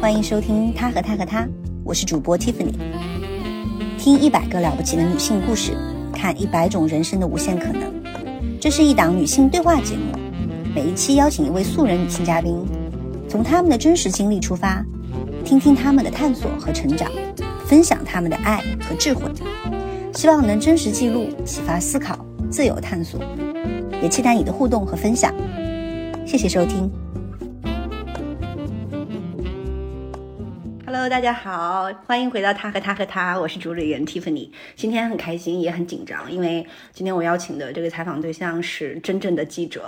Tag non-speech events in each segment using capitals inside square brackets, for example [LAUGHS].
欢迎收听他和他和他，我是主播 Tiffany。听一百个了不起的女性故事，看一百种人生的无限可能。这是一档女性对话节目，每一期邀请一位素人女性嘉宾，从她们的真实经历出发，听听她们的探索和成长，分享她们的爱和智慧，希望能真实记录、启发思考、自由探索，也期待你的互动和分享。谢谢收听。Hello，大家好，欢迎回到他和他和他，我是主理人 Tiffany。今天很开心，也很紧张，因为今天我邀请的这个采访对象是真正的记者，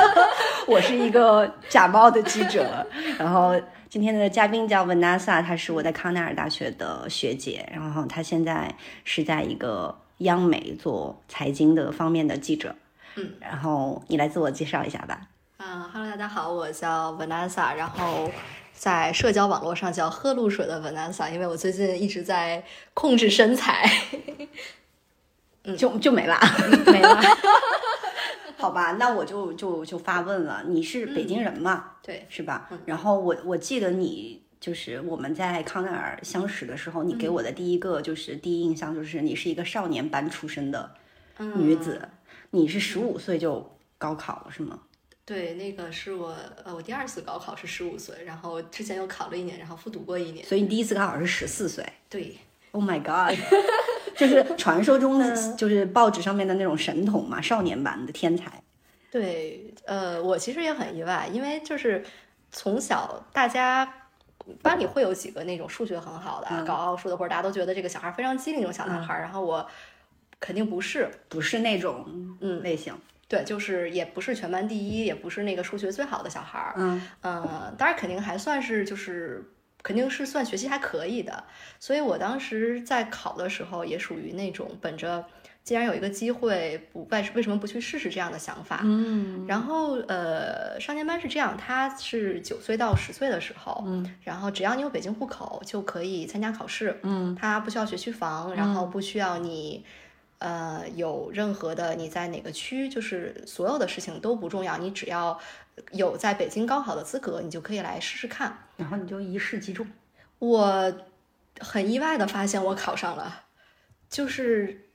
[LAUGHS] 我是一个假冒的记者。[LAUGHS] 然后今天的嘉宾叫 Vanessa，她是我在康奈尔大学的学姐，然后她现在是在一个央媒做财经的方面的记者。嗯，然后你来自我介绍一下吧。嗯哈喽，大家好，我叫 Vanessa，然后在社交网络上叫喝露水的 Vanessa，因为我最近一直在控制身材，嗯就就没了，[LAUGHS] 没了。[LAUGHS] 好吧，那我就就就发问了，你是北京人嘛？对，是吧？然后我我记得你就是我们在康奈尔相识的时候，你给我的第一个就是第一印象就是你是一个少年班出身的女子，你是十五岁就高考了是吗？对，那个是我呃，我第二次高考是十五岁，然后之前又考了一年，然后复读过一年。所以你第一次高考是十四岁。对，Oh my god，[LAUGHS] 就是传说中的，就是报纸上面的那种神童嘛，少年版的天才。对，呃，我其实也很意外，因为就是从小大家班里会有几个那种数学很好的、搞奥数的，或者大家都觉得这个小孩非常机灵那种小男孩，然后我肯定不是，不是那种嗯类型。对，就是也不是全班第一，也不是那个数学最好的小孩儿，嗯。嗯，当然肯定还算是就是肯定是算学习还可以的，所以我当时在考的时候也属于那种本着既然有一个机会，不为为什么不去试试这样的想法，嗯，然后呃，少年班是这样，他是九岁到十岁的时候，嗯，然后只要你有北京户口就可以参加考试，嗯，他不需要学区房，然后不需要你。呃，有任何的你在哪个区，就是所有的事情都不重要，你只要有在北京高考的资格，你就可以来试试看。然后你就一试即中。我很意外的发现我考上了，就是，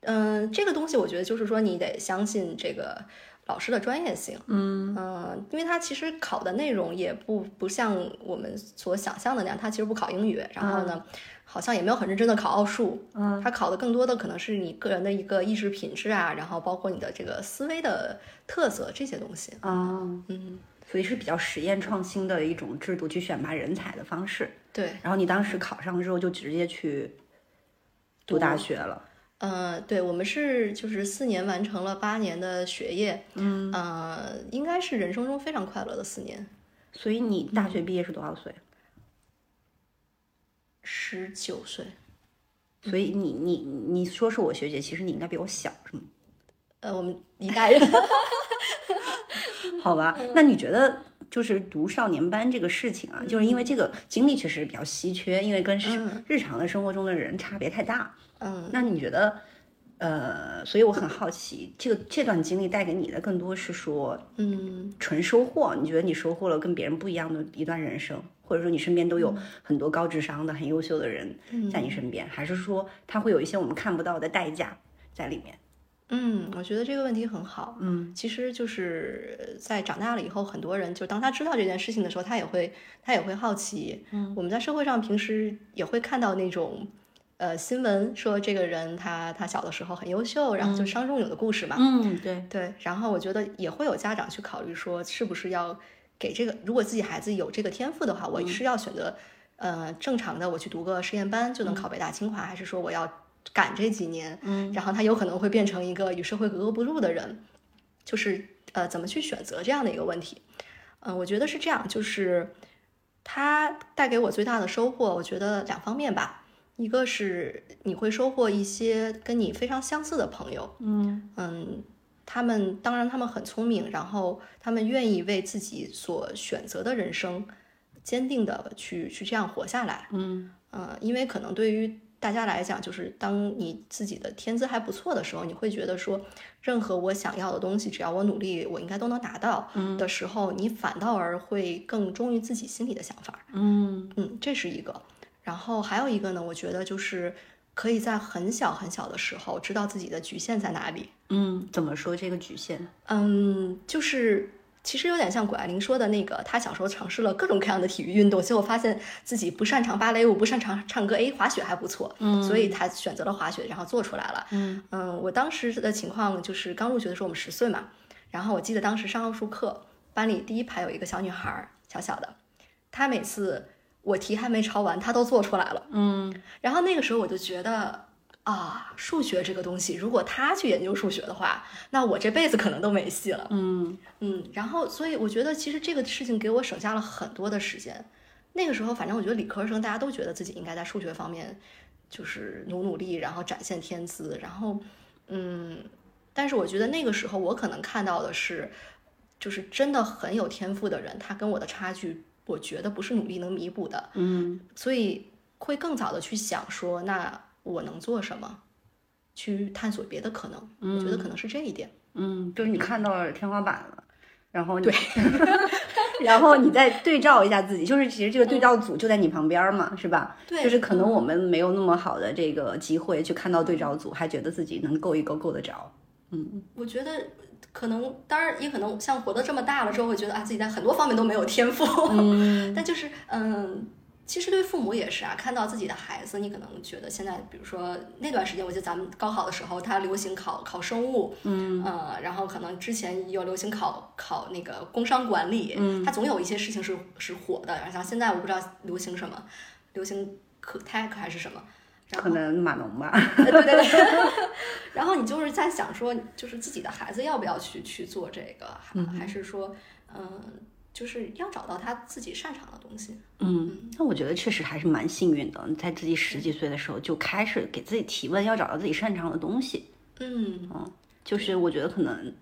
嗯、这个东西我觉得就是说你得相信这个老师的专业性，嗯嗯，因为他其实考的内容也不不像我们所想象的那样，他其实不考英语，然后呢，好像也没有很认真的考奥数，嗯，他考的更多的可能是你个人的一个意识品质啊，然后包括你的这个思维的特色这些东西，啊，嗯，所以是比较实验创新的一种制度去选拔人才的方式。对，然后你当时考上之后就直接去读大学了。呃，对我们是就是四年完成了八年的学业，嗯，呃，应该是人生中非常快乐的四年，所以你大学毕业是多少岁？十九岁，所以你你你说是我学姐，其实你应该比我小，是吗？呃，我们一代人，[LAUGHS] 好吧，那你觉得就是读少年班这个事情啊，就是因为这个经历确实比较稀缺，因为跟日日常的生活中的人差别太大。嗯，那你觉得，呃，所以我很好奇，这个这段经历带给你的更多是说嗯，纯收获？你觉得你收获了跟别人不一样的一段人生，或者说你身边都有很多高智商的、很优秀的人在你身边，还是说他会有一些我们看不到的代价在里面？嗯，我觉得这个问题很好。嗯，其实就是在长大了以后，很多人就当他知道这件事情的时候，他也会他也会好奇。嗯，我们在社会上平时也会看到那种呃新闻说这个人他他小的时候很优秀，然后就伤仲永的故事嘛。嗯，对，对，然后我觉得也会有家长去考虑说，是不是要给这个，如果自己孩子有这个天赋的话，我是要选择呃正常的，我去读个实验班就能考北大清华，还是说我要赶这几年？嗯，然后他有可能会变成一个与社会格格不入的人，就是呃怎么去选择这样的一个问题？嗯、我觉得是这样，就是它带给我最大的收获，我觉得两方面吧。一个是你会收获一些跟你非常相似的朋友，嗯嗯，他们当然他们很聪明，然后他们愿意为自己所选择的人生坚定的去去这样活下来。嗯呃，因为可能对于大家来讲，就是当你自己的天资还不错的时候，你会觉得说，任何我想要的东西，只要我努力，我应该都能达到的时候，你反倒而会更忠于自己心里的想法。嗯嗯，这是一个。然后还有一个呢，我觉得就是可以在很小很小的时候知道自己的局限在哪里。嗯，怎么说这个局限？嗯，就是其实有点像谷爱凌说的那个，她小时候尝试了各种各样的体育运动，结果发现自己不擅长芭蕾舞，不擅长唱歌，哎，滑雪还不错，嗯所以她选择了滑雪，然后做出来了。嗯嗯，我当时的情况就是刚入学的时候，我们十岁嘛，然后我记得当时上奥数课，班里第一排有一个小女孩儿，小小的，她每次我题还没抄完，他都做出来了。嗯然后那个时候我就觉得啊，数学这个东西，如果他去研究数学的话，那我这辈子可能都没戏了。嗯嗯，然后所以我觉得其实这个事情给我省下了很多的时间。那个时候，反正我觉得理科生大家都觉得自己应该在数学方面就是努努力，然后展现天资，然后嗯，但是我觉得那个时候我可能看到的是，就是真的很有天赋的人，他跟我的差距，我觉得不是努力能弥补的。嗯所以会更早的去想说，那我能做什么，去探索别的可能。我觉得可能是这一点。嗯，就是你看到了天花板了，然后你对，[LAUGHS] [LAUGHS] 然后你再对照一下自己，就是其实这个对照组就在你旁边嘛，是吧？对就是可能我们没有那么好的这个机会去看到对照组，还觉得自己能够一够够得着。我觉得可能，当然也可能像活得这么大了之后，会觉得啊自己在很多方面都没有天赋。嗯 [LAUGHS] 但就是嗯。其实对父母也是啊，看到自己的孩子，你可能觉得现在，比如说那段时间，我记得咱们高考的时候，他流行考考生物，嗯呃，然后可能之前有流行考考那个工商管理，嗯它总有一些事情是是火的。然后像现在我不知道流行什么，流行可 tech 还是什么，然后可能码农吧。对对对，[LAUGHS] 然后你就是在想说，就是自己的孩子要不要去去做这个，还还是说，嗯，就是要找到他自己擅长的东西。嗯，那我觉得确实还是蛮幸运的，在自己十几岁的时候就开始给自己提问，要找到自己擅长的东西。嗯就是我觉得可能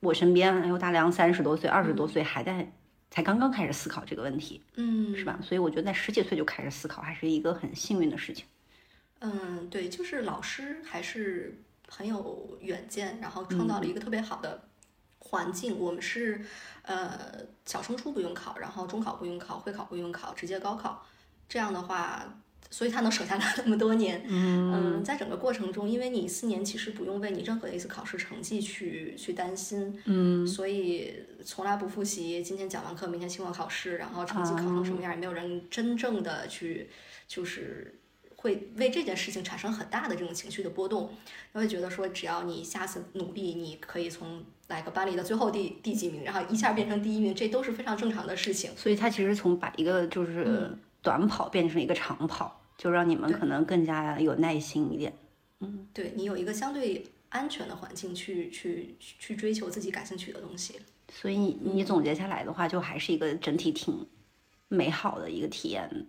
我身边有大量三十多岁、二十多岁还在才刚刚开始思考这个问题，嗯，是吧？所以我觉得在十几岁就开始思考，还是一个很幸运的事情。嗯，对，就是老师还是很有远见，然后创造了一个特别好的环境。我们是呃小升初不用考，然后中考不用考，会考不用考，直接高考。这样的话，所以他能省下来 [LAUGHS] 那么多年。嗯，在整个过程中，因为你四年其实不用为你任何一次考试成绩去去担心，嗯所以从来不复习。今天讲完课，明天期末考试，然后成绩考成什么样，也没有人真正的去就是会为这件事情产生很大的这种情绪的波动。他会觉得说，只要你下次努力，你可以从哪个班里的最后第第几名，然后一下变成第一名，这都是非常正常的事情。所以他其实从把一个就是短跑变成一个长跑，就让你们可能更加有耐心一点。嗯对你有一个相对安全的环境去去去追求自己感兴趣的东西。所以你你总结下来的话，就还是一个整体挺美好的一个体验。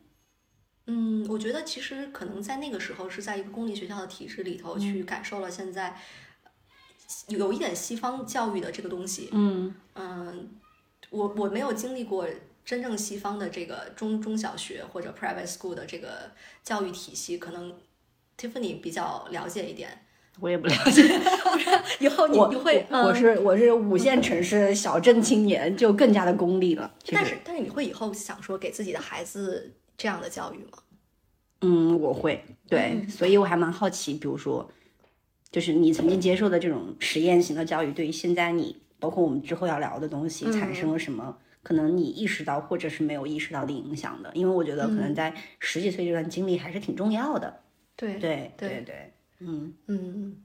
嗯，我觉得其实可能在那个时候是在一个公立学校的体制里头去感受了现在有有一点西方教育的这个东西。嗯嗯，我我没有经历过真正西方的这个中中小学或者 private school 的这个教育体系，可能 Tiffany 比较了解一点。我也不了解，[LAUGHS] 以后你你会，我我嗯是我是五线城市小镇青年，就更加的功利了。但是但是你会以后想说给自己的孩子这样的教育吗？嗯，我会对，嗯所以我还蛮好奇，比如说，就是你曾经接受的这种实验型的教育，对于现在你，包括我们之后要聊的东西，产嗯生了什么可能你意识到或者是没有意识到的影响的？因为我觉得可能在十几岁这段经历还是挺重要的。对对对对对，嗯，嗯，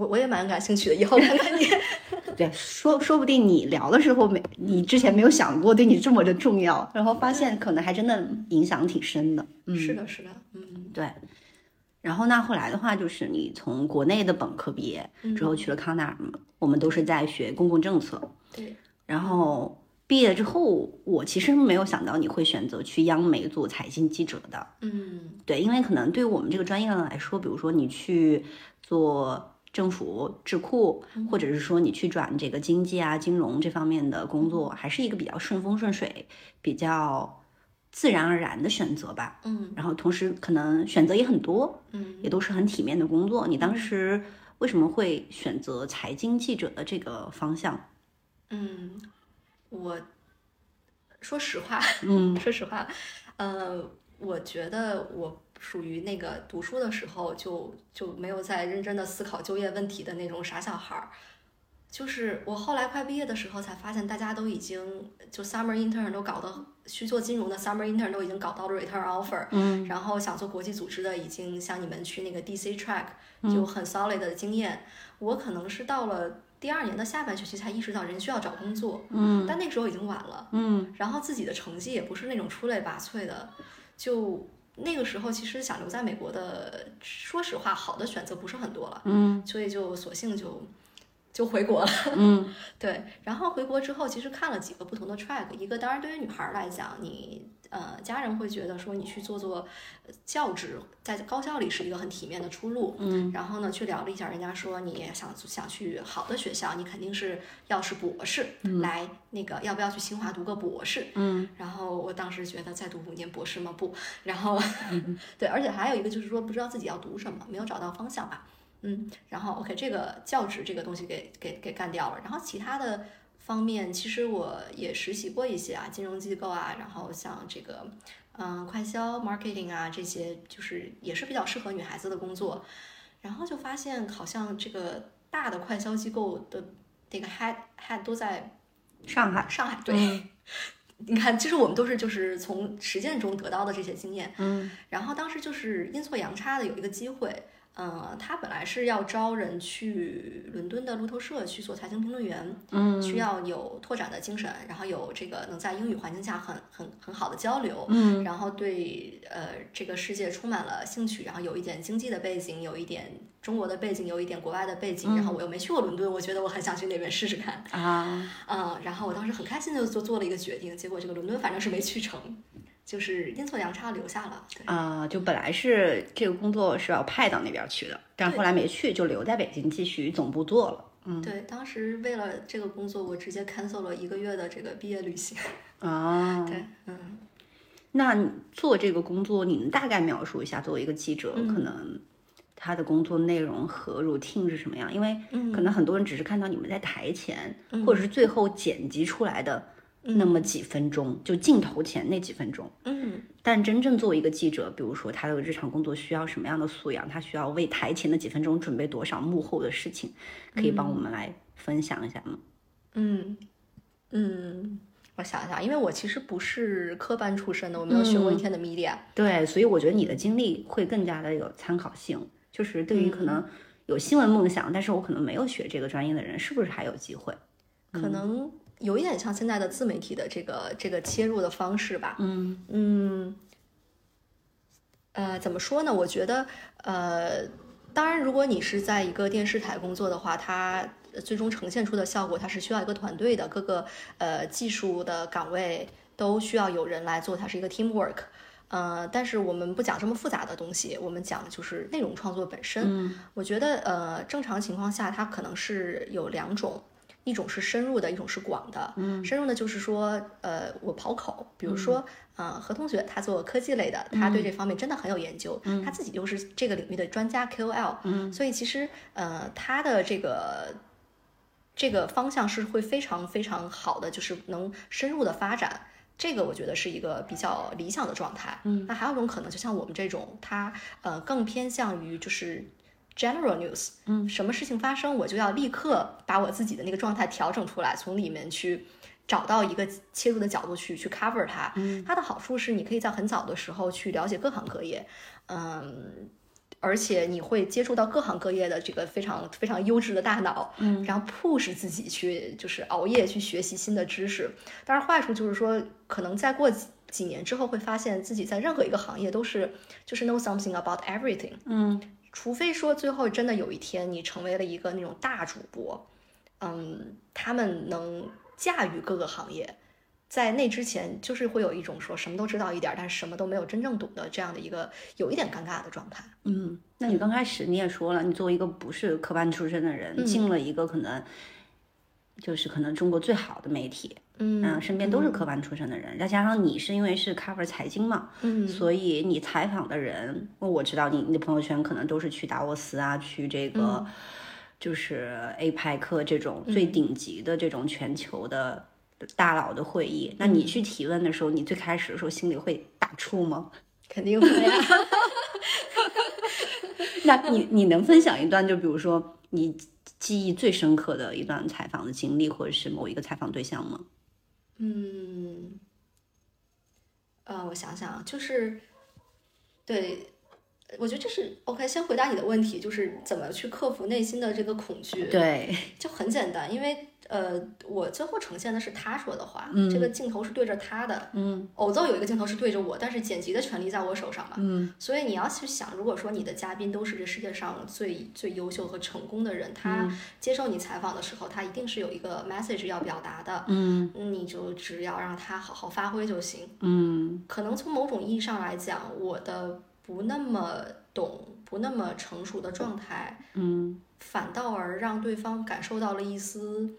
我我也蛮感兴趣的，以后看看你。[LAUGHS] 对，说说不定你聊的时候没，你之前没有想过对你这么的重要，然后发现可能还真的影响挺深的。嗯，是的，是的，嗯对。然后那后来的话，就是你从国内的本科毕业嗯之后去了康奈尔嘛，我们都是在学公共政策。对，然后毕业之后，我其实没有想到你会选择去央媒做财经记者的。嗯对，因为可能对于我们这个专业来说，比如说你去做政府智库，或者是说你去转这个经济啊、金融这方面的工作，还是一个比较顺风顺水、比较自然而然的选择吧。嗯然后同时可能选择也很多，嗯也都是很体面的工作。你当时为什么会选择财经记者的这个方向？嗯，我说实话，嗯说实话，呃，我觉得我属于那个读书的时候就就没有在认真的思考就业问题的那种傻小孩儿。就是我后来快毕业的时候才发现，大家都已经就 summer intern 都搞得去做金融的 summer intern 都已经搞到了 return offer，嗯然后想做国际组织的已经像你们去那个 DC track 就很 solid 的经验。我可能是到了第二年的下半学期才意识到人需要找工作，嗯但那个时候已经晚了。嗯然后自己的成绩也不是那种出类拔萃的，就那个时候其实想留在美国的，说实话，好的选择不是很多了，嗯所以就索性就就回国了。嗯 [LAUGHS] 对，然后回国之后，其实看了几个不同的 track，一个当然对于女孩儿来讲，你呃家人会觉得说你去做做呃教职，在高校里是一个很体面的出路。嗯然后呢，去聊了一下，人家说你想想去好的学校，你肯定是要是博士，来那个要不要去清华读个博士？嗯然后我当时觉得再读五年博士吗？不，然后 [LAUGHS] 对，而且还有一个就是说不知道自己要读什么，没有找到方向吧。嗯，然后 OK，这个教职这个东西给给给干掉了，然后其他的方面，其实我也实习过一些啊，金融机构啊，然后像这个嗯快销 marketing 啊这些，就是也是比较适合女孩子的工作，然后就发现好像这个大的快销机构的这个 head head 都在上海。上海，[LAUGHS] 对。你看，其实我们都是就是从实践中得到的这些经验，嗯然后当时就是阴错阳差的有一个机会，呃，他本来是要招人去伦敦的路透社去做财经评论员，嗯。需要有拓展的精神，然后有这个能在英语环境下很很很好的交流，嗯。然后对呃这个世界充满了兴趣，然后有一点经济的背景，有一点中国的背景，有一点国外的背景，然后我又没去过伦敦，我觉得我很想去那边试试看，啊。嗯，然后我当时很开心的就做做了一个决定，结果这个伦敦反正是没去成，就是阴错阳差留下了，对。啊！就本来是这个工作是要派到那边去的，但后来没去，就留在北京继续总部做了。嗯对，当时为了这个工作，我直接 cancel 了一个月的这个毕业旅行。啊，[LAUGHS] 对，嗯那你做这个工作，你能大概描述一下，作为一个记者，嗯可能他的工作内容和 routine 是什么样？因为嗯可能很多人只是看到你们在台前，嗯或者是最后剪辑出来的那么几分钟，就镜头前那几分钟。嗯但真正作为一个记者，比如说他的日常工作需要什么样的素养，他需要为台前的几分钟准备多少幕后的事情，可以帮我们来分享一下吗？嗯嗯，我想一想，因为我其实不是科班出身的，我没有学过一天的 media。对，所以我觉得你的经历会更加的有参考性，就是对于可嗯能有新闻梦想，但是我可能没有学这个专业的人，是不是还有机会？可能有一点像现在的自媒体的这个这个切入的方式吧。嗯嗯，呃，怎么说呢？我觉得，呃，当然，如果你是在一个电视台工作的话，它最终呈现出的效果，它是需要一个团队的，各个呃技术的岗位都需要有人来做，它是一个 teamwork。呃，但是我们不讲这么复杂的东西，我们讲的就是内容创作本身。嗯我觉得，呃，正常情况下，它可能是有两种，一种是深入的，一种是广的。嗯深入的就是说，呃，我跑口，比如说，呃，何同学他做科技类的，他对这方面真的很有研究，他自己又是这个领域的专家 KOL，嗯所以其实，呃，他的这个这个方向是会非常非常好的，就是能深入的发展。这个我觉得是一个比较理想的状态。嗯，那还有一种可能，就像我们这种，他呃更偏向于就是 general news，嗯，什么事情发生，我就要立刻把我自己的那个状态调整出来，从里面去找到一个切入的角度去去 cover 它。嗯，它的好处是你可以在很早的时候去了解各行各业，嗯。而且你会接触到各行各业的这个非常非常优质的大脑，嗯，然后 push 自己去就是熬夜去学习新的知识。当然坏处就是说，可能再过几几年之后会发现自己在任何一个行业都是就是 know something about everything，嗯除非说最后真的有一天你成为了一个那种大主播，嗯，他们能驾驭各个行业。在那之前，就是会有一种说什么都知道一点儿，但是什么都没有真正懂的这样的一个有一点尴尬的状态。嗯，那你刚开始你也说了，你作为一个不是科班出身的人，嗯进了一个可能就是可能中国最好的媒体，嗯身边都是科班出身的人，再加上你是因为是 cover 财经嘛，嗯所以你采访的人，我知道你你的朋友圈可能都是去达沃斯啊，去这个、嗯就是 APEC 这种最顶级的这种全球的大佬的会议。那嗯你去提问的时候，你最开始的时候心里会打怵吗？[LAUGHS] 肯定会呀。[LAUGHS] 那你你能分享一段，就比如说你记忆最深刻的一段采访的经历，或者是某一个采访对象吗？嗯，呃，我想想，就是对，我觉得这是 OK。先回答你的问题，就是怎么去克服内心的这个恐惧。对，就很简单，因为呃，我最后呈现的是他说的话，嗯这个镜头是对着他的，嗯偶奏有一个镜头是对着我，但是剪辑的权利在我手上嘛，嗯。所以你要去想，如果说你的嘉宾都是这世界上最最优秀和成功的人，他嗯。接受你采访的时候，他一定是有一个 message 要表达的，嗯你就只要让他好好发挥就行。嗯。可能从某种意义上来讲，我的不那么懂、不那么成熟的状态，嗯。反倒而让对方感受到了一丝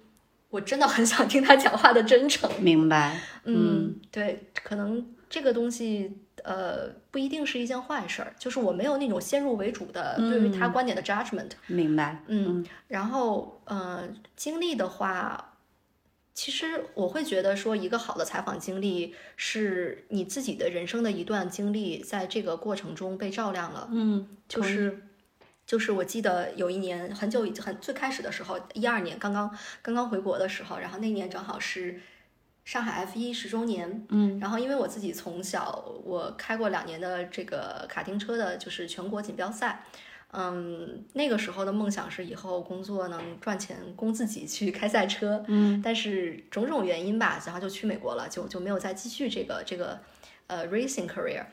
我真的很想听他讲话的真诚。明白。嗯，对，可能这个东西呃不一定是一件坏事儿，就是我没有那种先入为主的对于他观点的 judgment。明白。嗯，然后呃，经历的话，其实我会觉得说，一个好的采访经历是你自己的人生的一段经历，在这个过程中被照亮了。嗯，就是就是我记得有一年很久以很最开始的时候，一二年刚刚刚刚回国的时候，然后那年正好是上海 F 一十周年，嗯，然后因为我自己从小我开过两年的这个卡丁车的，就是全国锦标赛。嗯，那个时候的梦想是以后工作能赚钱供自己去开赛车，嗯，但是种种原因吧，然后就去美国了，就就没有再继续这个这个呃 racing career。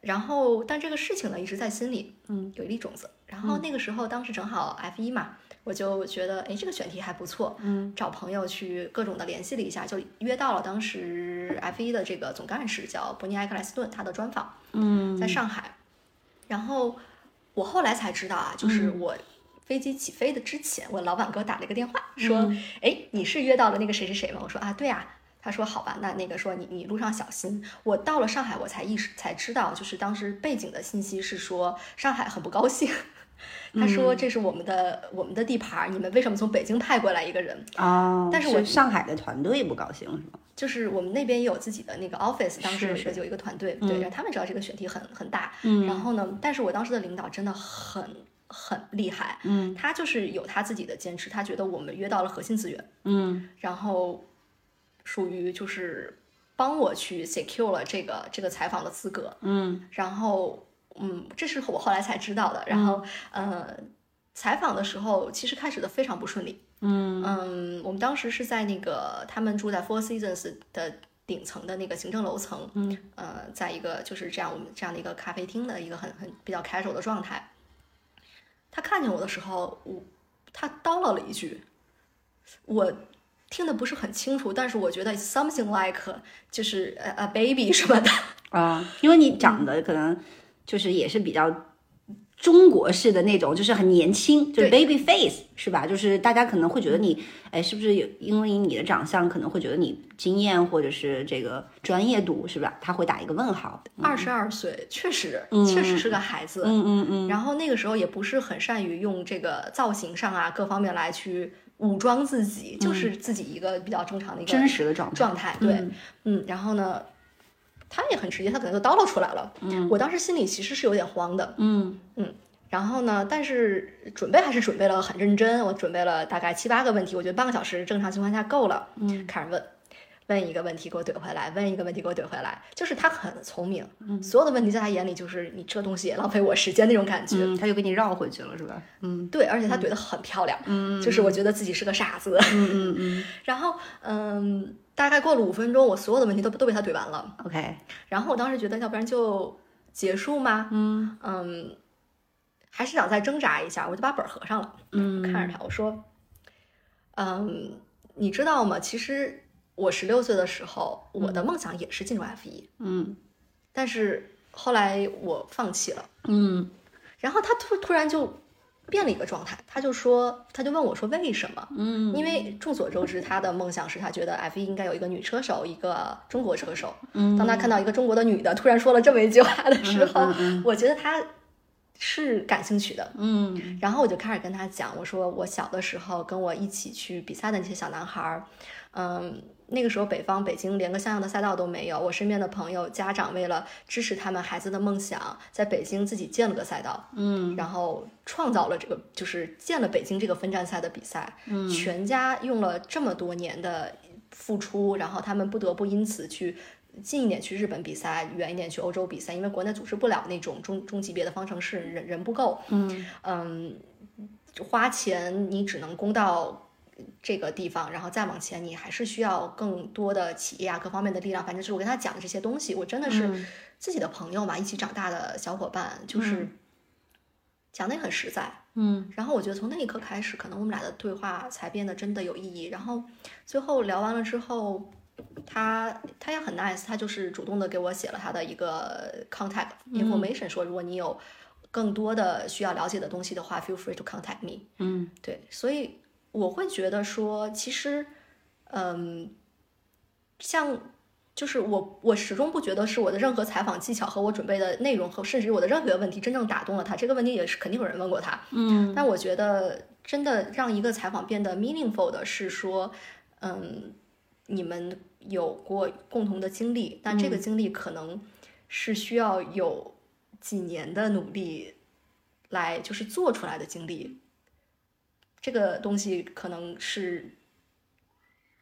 然后，但这个事情呢一直在心里，嗯，有一粒种子。然后那个时候，当时正好 F 一嘛，我就觉得，哎，这个选题还不错，嗯，找朋友去各种的联系了一下，就约到了当时 F 一的这个总干事叫伯尼埃克莱斯顿他的专访，嗯，在上海。然后我后来才知道啊，就是嗯我飞机起飞的之前，我老板给我打了一个电话，说，嗯哎，你是约到了那个谁谁谁吗？我说啊，对啊。他说好吧，那那个说你你路上小心。我到了上海，我才意识才知道，就是当时背景的信息是说上海很不高兴。他嗯。说这是我们的、我们的地盘儿，你们为什么从北京派过来一个人？哦，但是我上海的团队不高兴是吗？就是我们那边也有自己的那个 office，当时有一是个有一个团队，嗯对，然后他们知道这个选题很很大，嗯。然后呢，但是我当时的领导真的很很厉害，嗯。他就是有他自己的坚持，他觉得我们约到了核心资源，嗯。然后属于就是帮我去 secure 了这个这个采访的资格，嗯。然后嗯，这是我后来才知道的，然后呃，采访的时候其实开始的非常不顺利，嗯。嗯，我们当时是在那个他们住在 Four Seasons 的顶层的那个行政楼层，嗯，呃，在一个就是这样我们这样的一个咖啡厅的一个很很比较 casual 的状态。他看见我的时候，我他叨唠了一句，我听得不是很清楚，但是我觉得 something like 就是呃 a baby 什么的，啊，因为你长得可能就是也是比较中国式的那种，就是很年轻，就是 baby face 是吧？就是大家可能会觉得你，哎，是不是有因为你的长相可能会觉得你经验或者是这个专业度是吧？他会打一个问号。二十二岁，确实嗯确实是个孩子，嗯嗯嗯然后那个时候也不是很善于用这个造型上啊各方面来去武装自己，就是自己一个比较正常的一个嗯真实的状态。状态。对，嗯嗯，然后呢，他也很直接，他可能就叨唠出来了。嗯，我当时心里其实是有点慌的。嗯然后呢，但是准备还是准备了很认真，我准备了大概七八个问题，我觉得半个小时正常情况下够了。嗯，开始问。问一个问题给我怼回来，问一个问题给我怼回来，就是他很聪明，嗯所有的问题在他眼里就是你这东西也浪费我时间那种感觉。嗯，他就给你绕回去了是吧？嗯对，而且他怼得很漂亮，嗯就是我觉得自己是个傻子。嗯嗯嗯 [LAUGHS] 然后，嗯，大概过了五分钟，我所有的问题都都被他怼完了。，OK，然后我当时觉得，要不然就结束吗？嗯嗯，还是想再挣扎一下，我就把本儿合上了，嗯，看着他，我说，嗯，你知道吗？其实我十六岁的时候，我的梦想也是进入 F 一、嗯但是后来我放弃了。嗯然后他突突然就变了一个状态。他就说，他就问我说为什么？嗯，因为众所周知，他的梦想是他觉得 F 一应该有一个女车手，一个中国车手。嗯，当他看到一个中国的女的突然说了这么一句话的时候，我觉得他。是感兴趣的，嗯，然后我就开始跟他讲，我说我小的时候跟我一起去比赛的那些小男孩儿，嗯，那个时候北方北京连个像样的赛道都没有，我身边的朋友家长为了支持他们孩子的梦想，在北京自己建了个赛道，嗯，然后创造了这个就是建了北京这个分站赛的比赛，嗯，全家用了这么多年的付出，然后他们不得不因此去。近一点去日本比赛，远一点去欧洲比赛，因为国内组织不了那种中中级别的方程式，人人不够。嗯嗯，花钱你只能攻到这个地方，然后再往前，你还是需要更多的企业啊各方面的力量。反正就是我跟他讲的这些东西，我真的是自己的朋友嘛，一起长大的小伙伴，就是讲的也很实在。嗯，然后我觉得从那一刻开始，可能我们俩的对话才变得真的有意义。然后最后聊完了之后。他他也很 nice，他就是主动的给我写了他的一个 contact information，说如果你有更多的需要了解的东西的话，feel free to contact me。嗯，对，所以我会觉得说，其实，嗯，像就是我我始终不觉得是我的任何采访技巧和我准备的内容和甚至于我的任何问题真正打动了他。这个问题也是肯定有人问过他。嗯，但我觉得真的让一个采访变得 meaningful 的是说，嗯，你们。有过共同的经历，但这个经历可能是需要有几年的努力来就是做出来的经历。这个东西可能是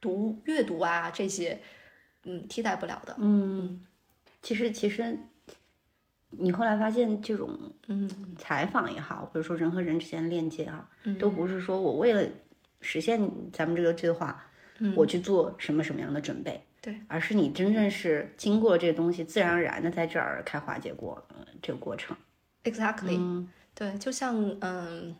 读阅读啊这些，嗯，替代不了的。嗯，其实其实你后来发现，这种嗯采访也好，或者说人和人之间的链接啊，嗯都不是说我为了实现咱们这个对话。我去做什么什么样的准备？对，而是你真正是经过这个东西，自然而然的在这儿开花结果，这个过程。Exactly，对，就像嗯，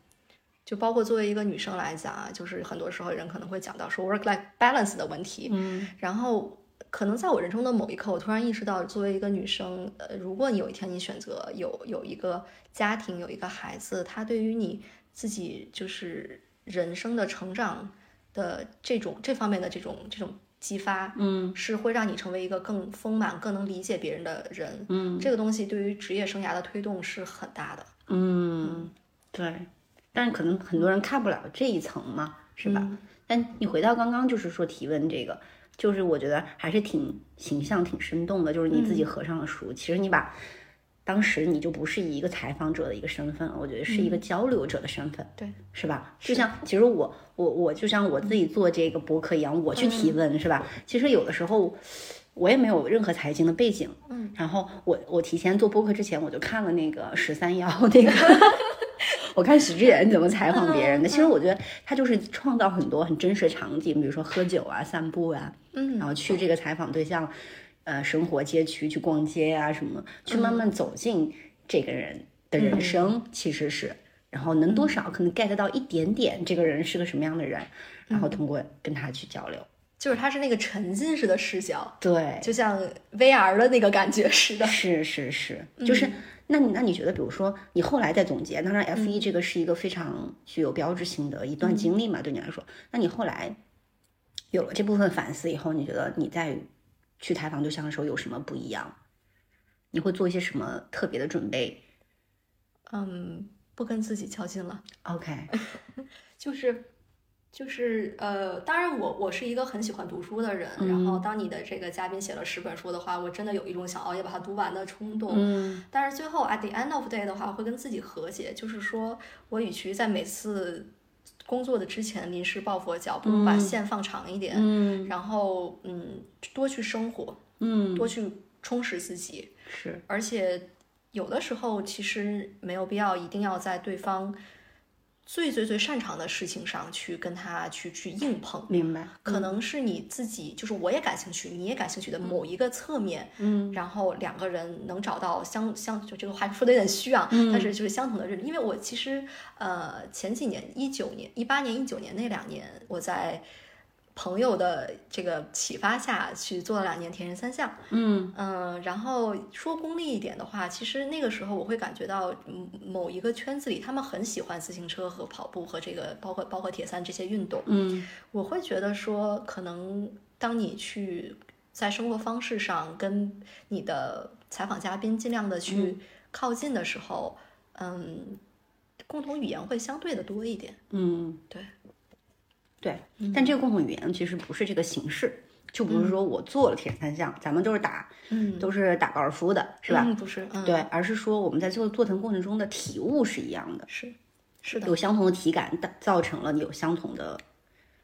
就包括作为一个女生来讲啊，就是很多时候人可能会讲到说 work-life balance 的问题。嗯，然后可能在我人生的某一刻，我突然意识到，作为一个女生，呃，如果你有一天你选择有有一个家庭，有一个孩子，他对于你自己就是人生的成长。的这种这方面的这种这种激发，嗯，是会让你成为一个更丰满、更能理解别人的人，嗯，这个东西对于职业生涯的推动是很大的，嗯，对，但是可能很多人看不了这一层嘛，是吧？但你回到刚刚就是说提问这个，就是我觉得还是挺形象、挺生动的，就是你自己合上了书，其实你把。当时你就不是以一个采访者的一个身份了，我觉得是一个交流者的身份，对，是吧？就像其实我我我就像我自己做这个博客一样，我去提问，是吧？其实有的时候我也没有任何财经的背景，嗯，然后我我提前做播客之前，我就看了那个十三幺那个，[LAUGHS] 我看许志远怎么采访别人的。其实我觉得他就是创造很多很真实的场景，比如说喝酒啊、散步啊，嗯，然后去这个采访对象。呃，生活街区去逛街啊，什么去慢慢走进这个人的人生，其实是，然后能多少可能 get 到一点点这个人是个什么样的人，然后通过跟他去交流，就是他是那个沉浸式的视角，对，就像 VR 的那个感觉似的，是是是，就是那你那你觉得，比如说你后来再总结，当然 F 一这个是一个非常具有标志性的一段经历嘛，对你来说，那你后来有了这部分反思以后，你觉得你在。去采访对象的时候有什么不一样？你会做一些什么特别的准备？嗯，不跟自己较劲了。OK，[LAUGHS] 就是就是呃，当然我我是一个很喜欢读书的人。然后当你的这个嘉宾写了十本书的话，我真的有一种想熬夜把它读完的冲动。嗯。但是最后 at the end of day 的话，会跟自己和解，就是说我与其在每次。工作的之前临时抱佛脚，不如把线放长一点，嗯，然后嗯，多去生活，嗯，多去充实自己，是，而且有的时候其实没有必要一定要在对方。最最最擅长的事情上去跟他去去硬碰，明白？可能是你自己，就是我也感兴趣，你也感兴趣的某一个侧面，嗯，然后两个人能找到相相，就这个话说的有点虚啊，但是就是相同的认因为我其实呃前几年一九年、一八年、一九年那两年我在。朋友的这个启发下去做了两年铁人三项。嗯嗯，然后说功利一点的话，其实那个时候我会感觉到，嗯某一个圈子里，他们很喜欢自行车和跑步和这个包括包括铁三这些运动。嗯我会觉得说，可能当你去在生活方式上跟你的采访嘉宾尽量的去靠近的时候，嗯，共同语言会相对的多一点。嗯，对，对。但这个共同语言其实不是这个形式，就不是说我做了铁人三项，咱们都是打嗯，都是打高尔夫的，是吧？嗯、不是，嗯，对，，而是说我们在做做的过程中的体悟是一样的，是是的，有相同的体感，造造成了你有相同的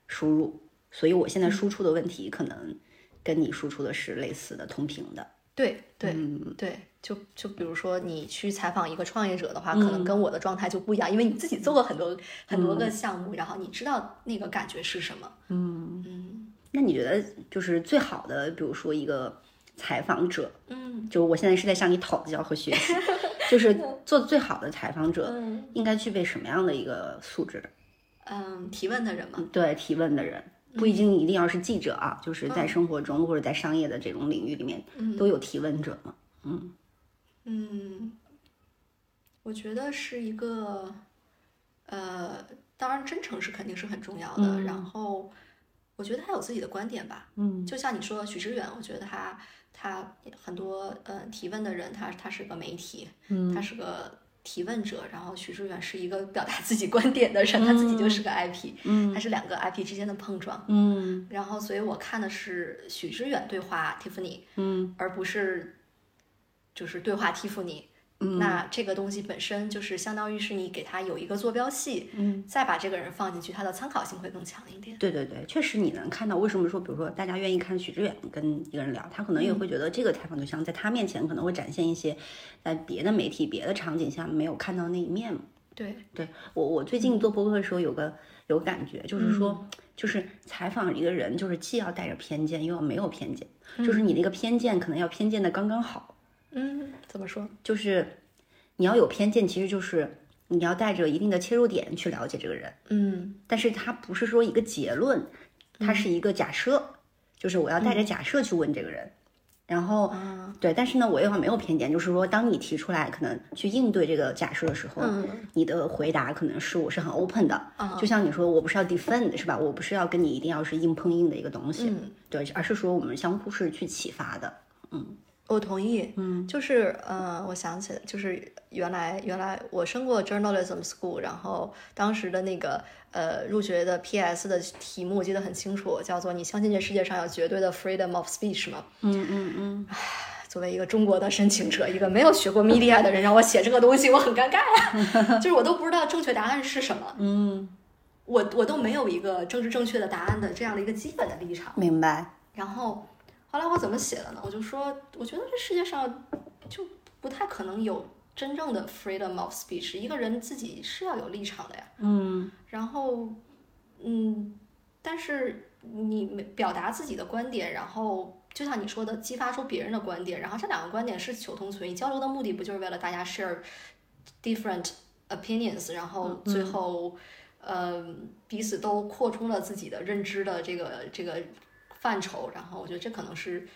输入。所以我现在输出的问题可能跟你输出的是类似的、同频的。对对、嗯。对，就就比如说你去采访一个创业者的话，可能跟我的状态就不一样，因为你自己做过很多很多个项目，然后你知道那个感觉是什么。嗯，嗯。那你觉得就是最好的，比如说一个采访者，嗯。就我现在是在向你讨教和学习，[LAUGHS] 就是做最好的采访者嗯。应该具备什么样的一个素质？嗯，提问的人吗，对提问的人，不一定一定要是记者啊，就是在生活中或者在商业的这种领域里面都有提问者嘛。嗯，我觉得是一个，呃，当然真诚是肯定是很重要的，然后我觉得他有自己的观点吧，嗯。就像你说许知远，我觉得他他很多呃提问的人，他他是个媒体，嗯。他是个提问者，然后许知远是一个表达自己观点的人，他自己就是个 IP，嗯。他是两个 IP 之间的碰撞，嗯。然后所以我看的是许知远对话 Tiffany，嗯。而不是就是对话 Tiffany。嗯。那这个东西本身就是相当于是你给他有一个坐标系，嗯，再把这个人放进去，他的参考性会更强一点。对对对，确实你能看到为什么说，比如说大家愿意看许志远跟一个人聊，他可能也会觉得这个采访对象在他面前可能会展现一些在别的媒体、别的场景下没有看到那一面嘛。对，对我，我最近做播客的时候有个有感觉，就是说，就是采访一个人，就是既要带着偏见，又要没有偏见，就是你那个偏见可能要偏见的刚刚好，嗯，怎么说？就是你要有偏见，其实就是你要带着一定的切入点去了解这个人，嗯。但是它不是说一个结论，它是一个假设，就是我要带着假设去问这个人。然后，啊，对，但是呢，我又要没有偏见，就是说，当你提出来可能去应对这个假设的时候，嗯你的回答可能是我是很 open 的，啊。就像你说，我不是要 defend 是吧？我不是要跟你一定要是硬碰硬的一个东西，嗯，对，而是说我们相互是去启发的，我同意。嗯，就是呃，我想起来，就是原来原来我升过 journalism school，然后当时的那个呃入学的 PS 的题目我记得很清楚，叫做“你相信这世界上有绝对的 freedom of speech 吗？”嗯嗯嗯，作为一个中国的申请者，一个没有学过 media 的人，让我写这个东西，我很尴尬呀、[LAUGHS] 就是我都不知道正确答案是什么，嗯，我我都没有一个政治正确的答案的这样的一个基本的立场。明白，然后后来我怎么写的呢？我就说，我觉得这世界上就不太可能有真正的 freedom of speech，一个人自己是要有立场的呀。嗯然后，嗯，但是你没表达自己的观点，然后就像你说的，激发出别人的观点，然后这两个观点是求同存异，交流的目的不就是为了大家 share different opinions，然后最后，呃，彼此都扩充了自己的认知的这个这个范畴，然后我觉得这可能是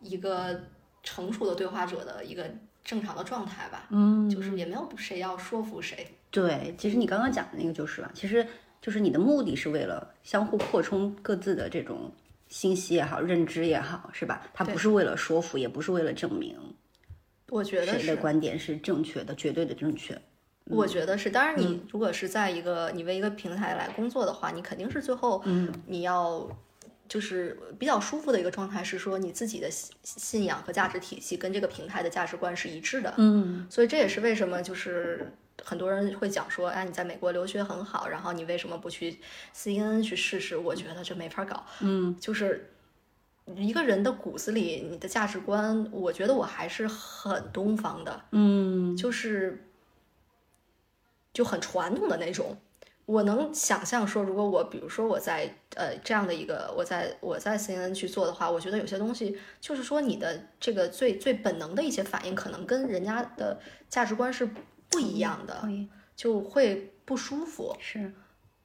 一个成熟的对话者的一个正常的状态吧，嗯，就是也没有谁要说服谁，对，其实你刚刚讲的那个就是吧，其实就是你的目的是为了相互扩充各自的这种信息也好，认知也好，是吧？它不是为了说服，也不是为了证明我觉得是谁的。观点是正确的、绝对的正确。我觉得是，当然你如果是在一个你为一个平台来工作的话，你肯定是最后，嗯，你要就是比较舒服的一个状态是说你自己的信信仰和价值体系跟这个平台的价值观是一致的，嗯所以这也是为什么就是很多人会讲说，哎，你在美国留学很好，然后你为什么不去 CNN 去试试？我觉得这没法搞，嗯就是一个人的骨子里，你的价值观，我觉得我还是很东方的，嗯就是就很传统的那种。我能想象说，如果我比如说我在呃这样的一个我在我在 CNN 去做的话，我觉得有些东西就是说你的这个最最本能的一些反应，可能跟人家的价值观是不一样的，就会不舒服。是。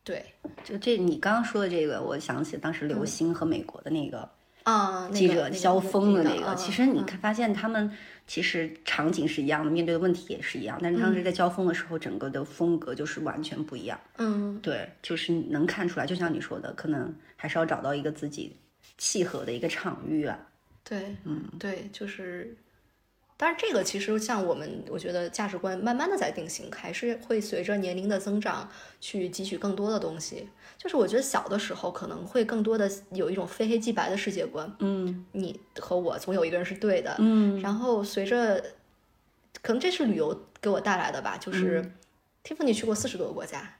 对。就这你刚刚说的这个，我想起当时嗯。刘星和美国的那个啊，那记者交锋的那个，嗯其实你嗯看发现他们其实场景是一样的，面对的问题也是一样，但是当时在交锋的时候，整个的风格就是完全不一样。嗯对，就是能看出来，就像你说的，可能还是要找到一个自己契合的一个场域啊。对，嗯，对，就是，当然这个其实像我们，我觉得价值观慢慢的在定型，还是会随着年龄的增长去汲取更多的东西。就是我觉得小的时候可能会更多的有一种非黑即白的世界观，嗯你和我总有一个人是对的，嗯然后随着，可能这是旅游给我带来的吧，就是、Tiffany 去过四十多个国家，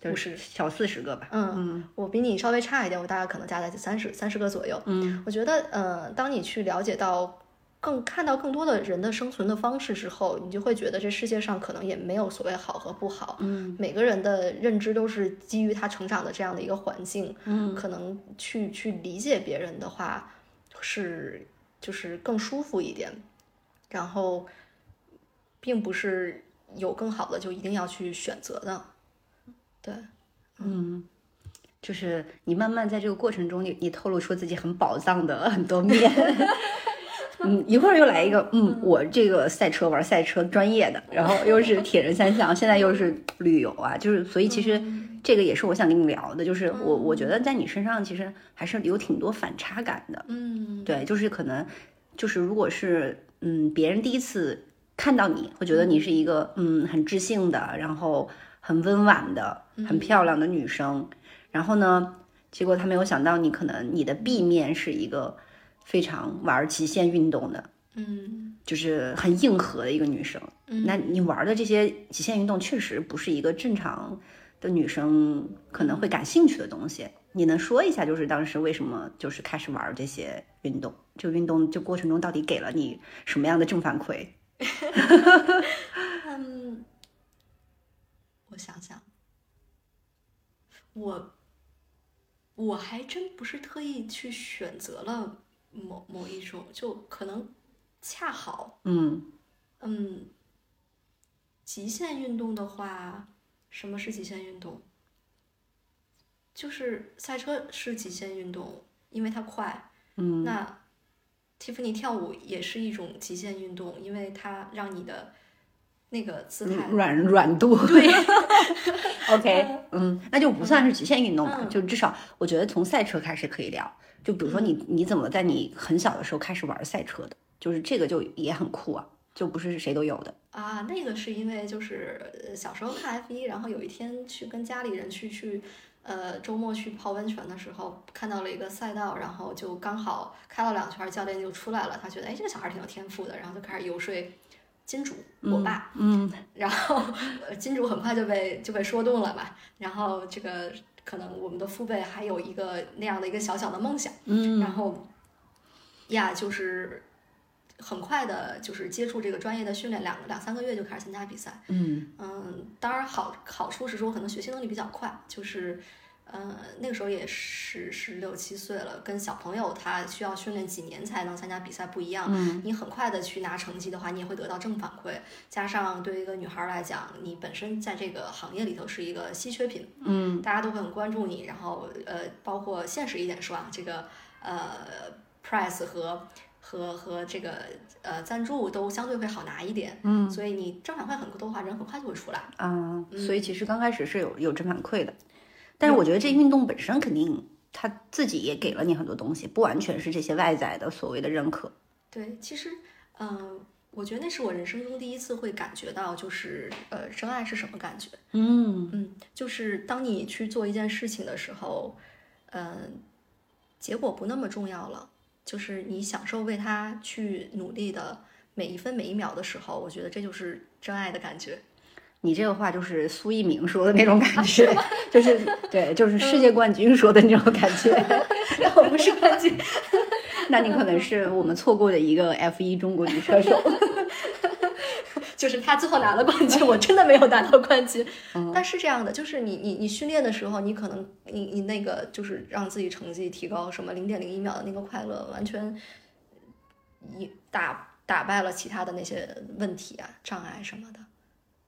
就是小四十个吧。嗯，嗯我比你稍微差一点，我大概可能加在三十三十个左右。嗯我觉得，呃，当你去了解到更看到更多的人的生存的方式之后，你就会觉得这世界上可能也没有所谓好和不好。嗯每个人的认知都是基于他成长的这样的一个环境，嗯可能去去理解别人的话，是就是更舒服一点。然后，并不是有更好的就一定要去选择的。对，嗯，就是你慢慢在这个过程中，你你透露出自己很宝藏的很多面。[LAUGHS] [LAUGHS] 嗯，一会儿又来一个，嗯，我这个赛车玩赛车专业的，然后又是铁人三项，现在又是旅游啊，就是所以其实这个也是我想跟你聊的，就是我我觉得在你身上其实还是有挺多反差感的，嗯，对，就是可能就是如果是嗯别人第一次看到你会觉得你是一个嗯很知性的，然后很温婉的、很漂亮的女生，然后呢，结果他没有想到你可能你的 B 面是一个非常玩极限运动的，嗯就是很硬核的一个女生。嗯那你玩的这些极限运动确实不是一个正常的女生可能会感兴趣的东西。你能说一下，就是当时为什么就是开始玩这些运动？这个运动这过程中到底给了你什么样的正反馈？[LAUGHS] 嗯，我想想，我我还真不是特意去选择了某某一种，就可能恰好，嗯嗯，极限运动的话，什么是极限运动？就是赛车是极限运动，因为它快。嗯那 Tiffany 跳舞也是一种极限运动，因为它让你的那个姿态软软度。对 [LAUGHS] OK，嗯，那就不算是极限运动吧，嗯就至少我觉得从赛车开始可以聊。就比如说你你怎么在你很小的时候开始玩赛车的？就是这个就也很酷啊，就不是谁都有的。啊，那个是因为就是呃小时候看 F 一，然后有一天去跟家里人去去，呃，周末去泡温泉的时候，看到了一个赛道，然后就刚好开了两圈，教练就出来了，他觉得哎这个小孩挺有天赋的，然后就开始游说金主我爸，嗯 [LAUGHS] 然后呃金主很快就被就被说动了嘛，然后这个可能我们的父辈还有一个那样的一个小小的梦想。嗯然后呀，就是很快的，就是接触这个专业的训练，两两三个月就开始参加比赛。嗯嗯，当然好好处是说可能学习能力比较快，就是。嗯，那个时候也是十六七岁了，跟小朋友他需要训练几年才能参加比赛不一样。嗯你很快的去拿成绩的话，你也会得到正反馈。加上对于一个女孩来讲，你本身在这个行业里头是一个稀缺品，嗯大家都会很关注你，然后呃，包括现实一点说啊，这个呃，price 和和和这个呃赞助都相对会好拿一点，嗯所以你正反馈很多的话，人很快就会出来。啊，所以其实刚开始是有有正反馈的，但是我觉得这运动本身肯定他自己也给了你很多东西，不完全是这些外在的所谓的认可。对，其实嗯、我觉得那是我人生中第一次会感觉到，就是呃，真爱是什么感觉。嗯嗯，就是当你去做一件事情的时候，嗯、结果不那么重要了，就是你享受为他去努力的每一分每一秒的时候，我觉得这就是真爱的感觉。你这个话就是苏一鸣说的那种感觉，就是对，就是世界冠军说的那种感觉。我不是冠军，[LAUGHS] 那你可能是我们错过的一个 F 一中国女车手。[LAUGHS] 就是他最后拿了冠军，我真的没有拿到冠军。但是这样的，就是你你你训练的时候，你可能你你那个就是让自己成绩提高什么零点零一秒的那个快乐，完全一打打败了其他的那些问题啊、障碍什么的。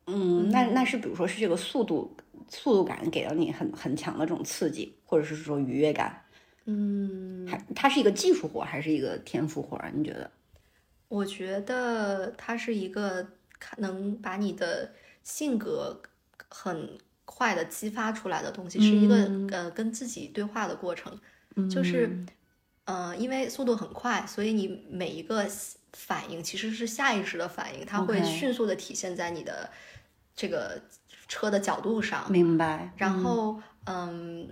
嗯，那那是比如说是这个速度速度感给了你很很强的这种刺激，或者是说愉悦感。嗯，还它是一个技术活还是一个天赋活？你觉得？我觉得它是一个能把你的性格很快的激发出来的东西，是一个呃跟自己对话的过程。就是，呃，因为速度很快，所以你每一个反应其实是下意识的反应，它会迅速的体现在你的这个车的角度上。明白。然后，嗯，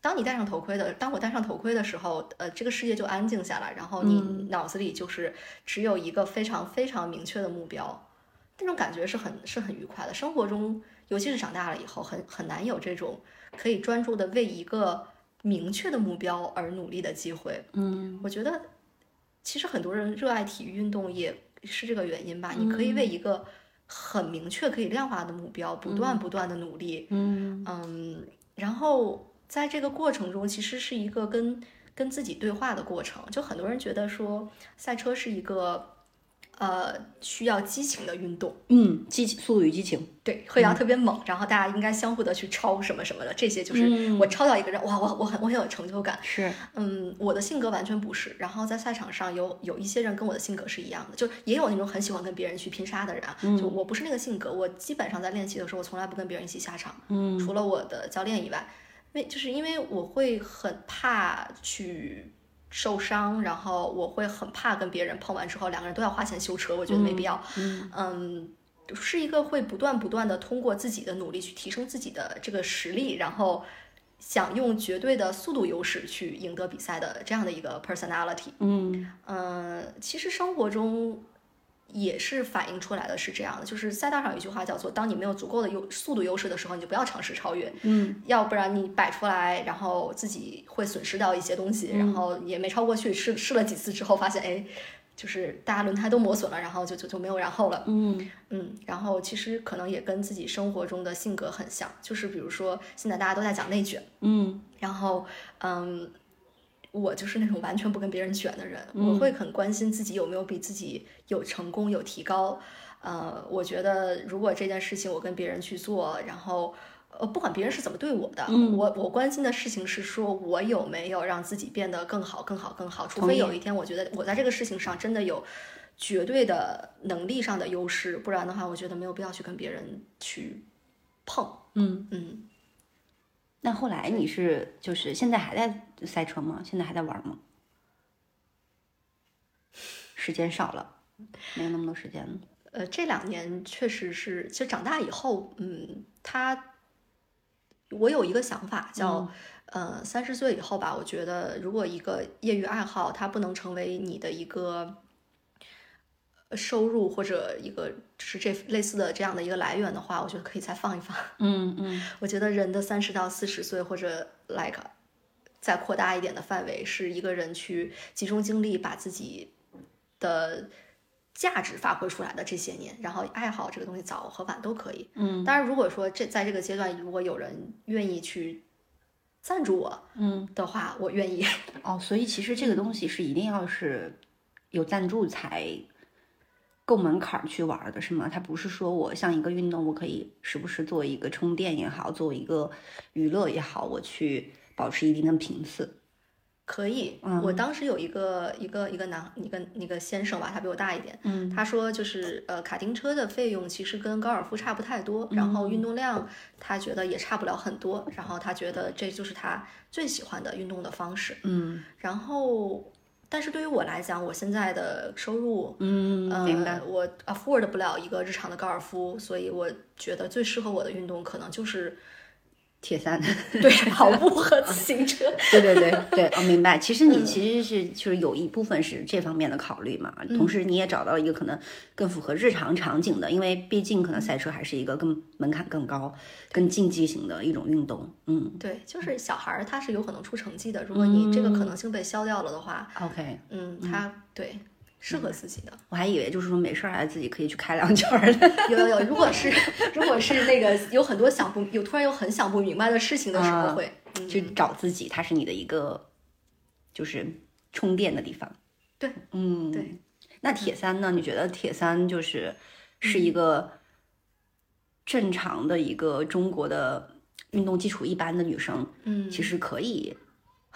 当你戴上头盔的，当我戴上头盔的时候，呃，这个世界就安静下来，然后你嗯脑子里就是只有一个非常非常明确的目标，那种感觉是很是很愉快的。生活中，尤其是长大了以后，很很难有这种可以专注的为一个明确的目标而努力的机会。嗯我觉得，其实很多人热爱体育运动也是这个原因吧。你可以为一个很明确、可以量化的目标，不断不断的努力。嗯嗯，然后在这个过程中，其实是一个跟跟自己对话的过程。就很多人觉得说，赛车是一个呃需要激情的运动，嗯，激情，速度与激情。对，会要特别猛，然后大家应该相互的去超什么什么的，这些就是嗯我超到一个人，哇，我我很我很有成就感。是，嗯，我的性格完全不是。然后在赛场上有有一些人跟我的性格是一样的，就也有那种很喜欢跟别人去拼杀的人啊。就我不是那个性格，我基本上在练习的时候，我从来不跟别人一起下场，嗯除了我的教练以外，因为就是因为我会很怕去受伤，然后我会很怕跟别人碰完之后两个人都要花钱修车，我觉得没必要。嗯嗯，是一个会不断不断的通过自己的努力去提升自己的这个实力，然后想用绝对的速度优势去赢得比赛的这样的一个 personality。嗯呃，其实生活中也是反映出来的是这样的，就是赛道上有一句话叫做：当你没有足够的优速度优势的时候，你就不要尝试超越，嗯。要不然你摆出来，然后自己会损失掉一些东西，然后也没超过去，试试了几次之后发现，哎，就是大家轮胎都磨损了，然后就就就没有然后了。嗯。嗯，然后其实可能也跟自己生活中的性格很像，就是比如说现在大家都在讲内卷，嗯。然后嗯，我就是那种完全不跟别人卷的人，我会很关心自己有没有比自己有成功有提高。呃，我觉得如果这件事情我跟别人去做，然后。呃，不管别人是怎么对我的，我我关心的事情是说，我有没有让自己变得更好、更好、更好。除非有一天，我觉得我在这个事情上真的有绝对的能力上的优势，不然的话，我觉得没有必要去跟别人去碰。嗯。嗯，那后来你是就是现在还在赛车吗？现在还在玩吗？时间少了，没有那么多时间了。呃，这两年确实是，其实长大以后，嗯，他，我有一个想法叫，呃，三十岁以后吧，我觉得如果一个业余爱好它不能成为你的一个呃收入或者一个就是这类似的这样的一个来源的话，我觉得可以再放一放。嗯嗯 [LAUGHS] 我觉得人的三十到四十岁或者 like 再扩大一点的范围，是一个人去集中精力把自己的价值发挥出来的这些年，然后爱好这个东西早和晚都可以。嗯当然，如果说这在这个阶段，如果有人愿意去赞助我嗯。的话，我愿意。[LAUGHS] 哦，所以其实这个东西是一定要是有赞助才够门槛儿去玩儿的，是吗？它不是说我像一个运动，我可以时不时作为一个充电也好，作为一个娱乐也好，我去保持一定的频次。可以，我当时有一个一个一个男一个那个先生吧，他比我大一点，嗯。他说就是呃卡丁车的费用其实跟高尔夫差不太多，然后运动量他觉得也差不了很多，然后他觉得这就是他最喜欢的运动的方式，嗯。然后但是对于我来讲，我现在的收入，嗯，明白呃，。我 afford 不了一个日常的高尔夫，所以我觉得最适合我的运动可能就是铁三，[LAUGHS] 对跑步和自行车。[LAUGHS] 对对对对，哦，明白。其实你其实是就是有一部分是这方面的考虑嘛，同时你也找到一个可能更符合日常场景的，因为毕竟可能赛车还是一个更门槛更高、更竞技型的一种运动。嗯对，就是小孩儿他是有可能出成绩的，如果你这个可能性被消掉了的话，，OK，嗯，他对适合自己的。我还以为就是说没事儿还自己可以去开两圈儿的。[LAUGHS] 有有有，如果是如果是那个有很多想不有突然有很想不明白的事情的时候啊会，嗯去找自己，它是你的一个就是充电的地方。对，嗯，对。那铁三呢？你觉得铁三就是是一个正常的一个中国的运动基础一般的女生，嗯，其实可以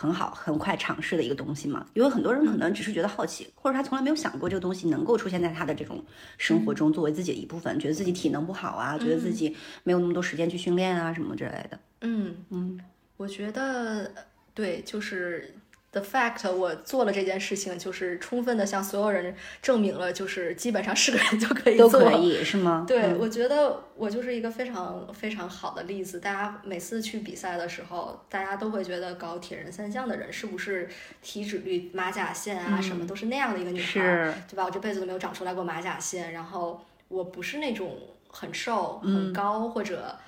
很好很快尝试的一个东西嘛。因为很多人可能只是觉得好奇，或者他从来没有想过这个东西能够出现在他的这种生活中，作为自己的一部分，觉得自己体能不好啊，觉得自己没有那么多时间去训练啊什么之类的。嗯。嗯，我觉得对，就是 the fact 我做了这件事情，就是充分的向所有人证明了，就是基本上是个人就可以都做。可以是吗？对，嗯我觉得我就是一个非常非常好的例子。大家每次去比赛的时候，大家都会觉得搞铁人三项的人是不是体脂率、马甲线啊，什么都是那样的一个女孩对吧？我这辈子都没有长出来过马甲线，然后我不是那种很瘦、很高或者呃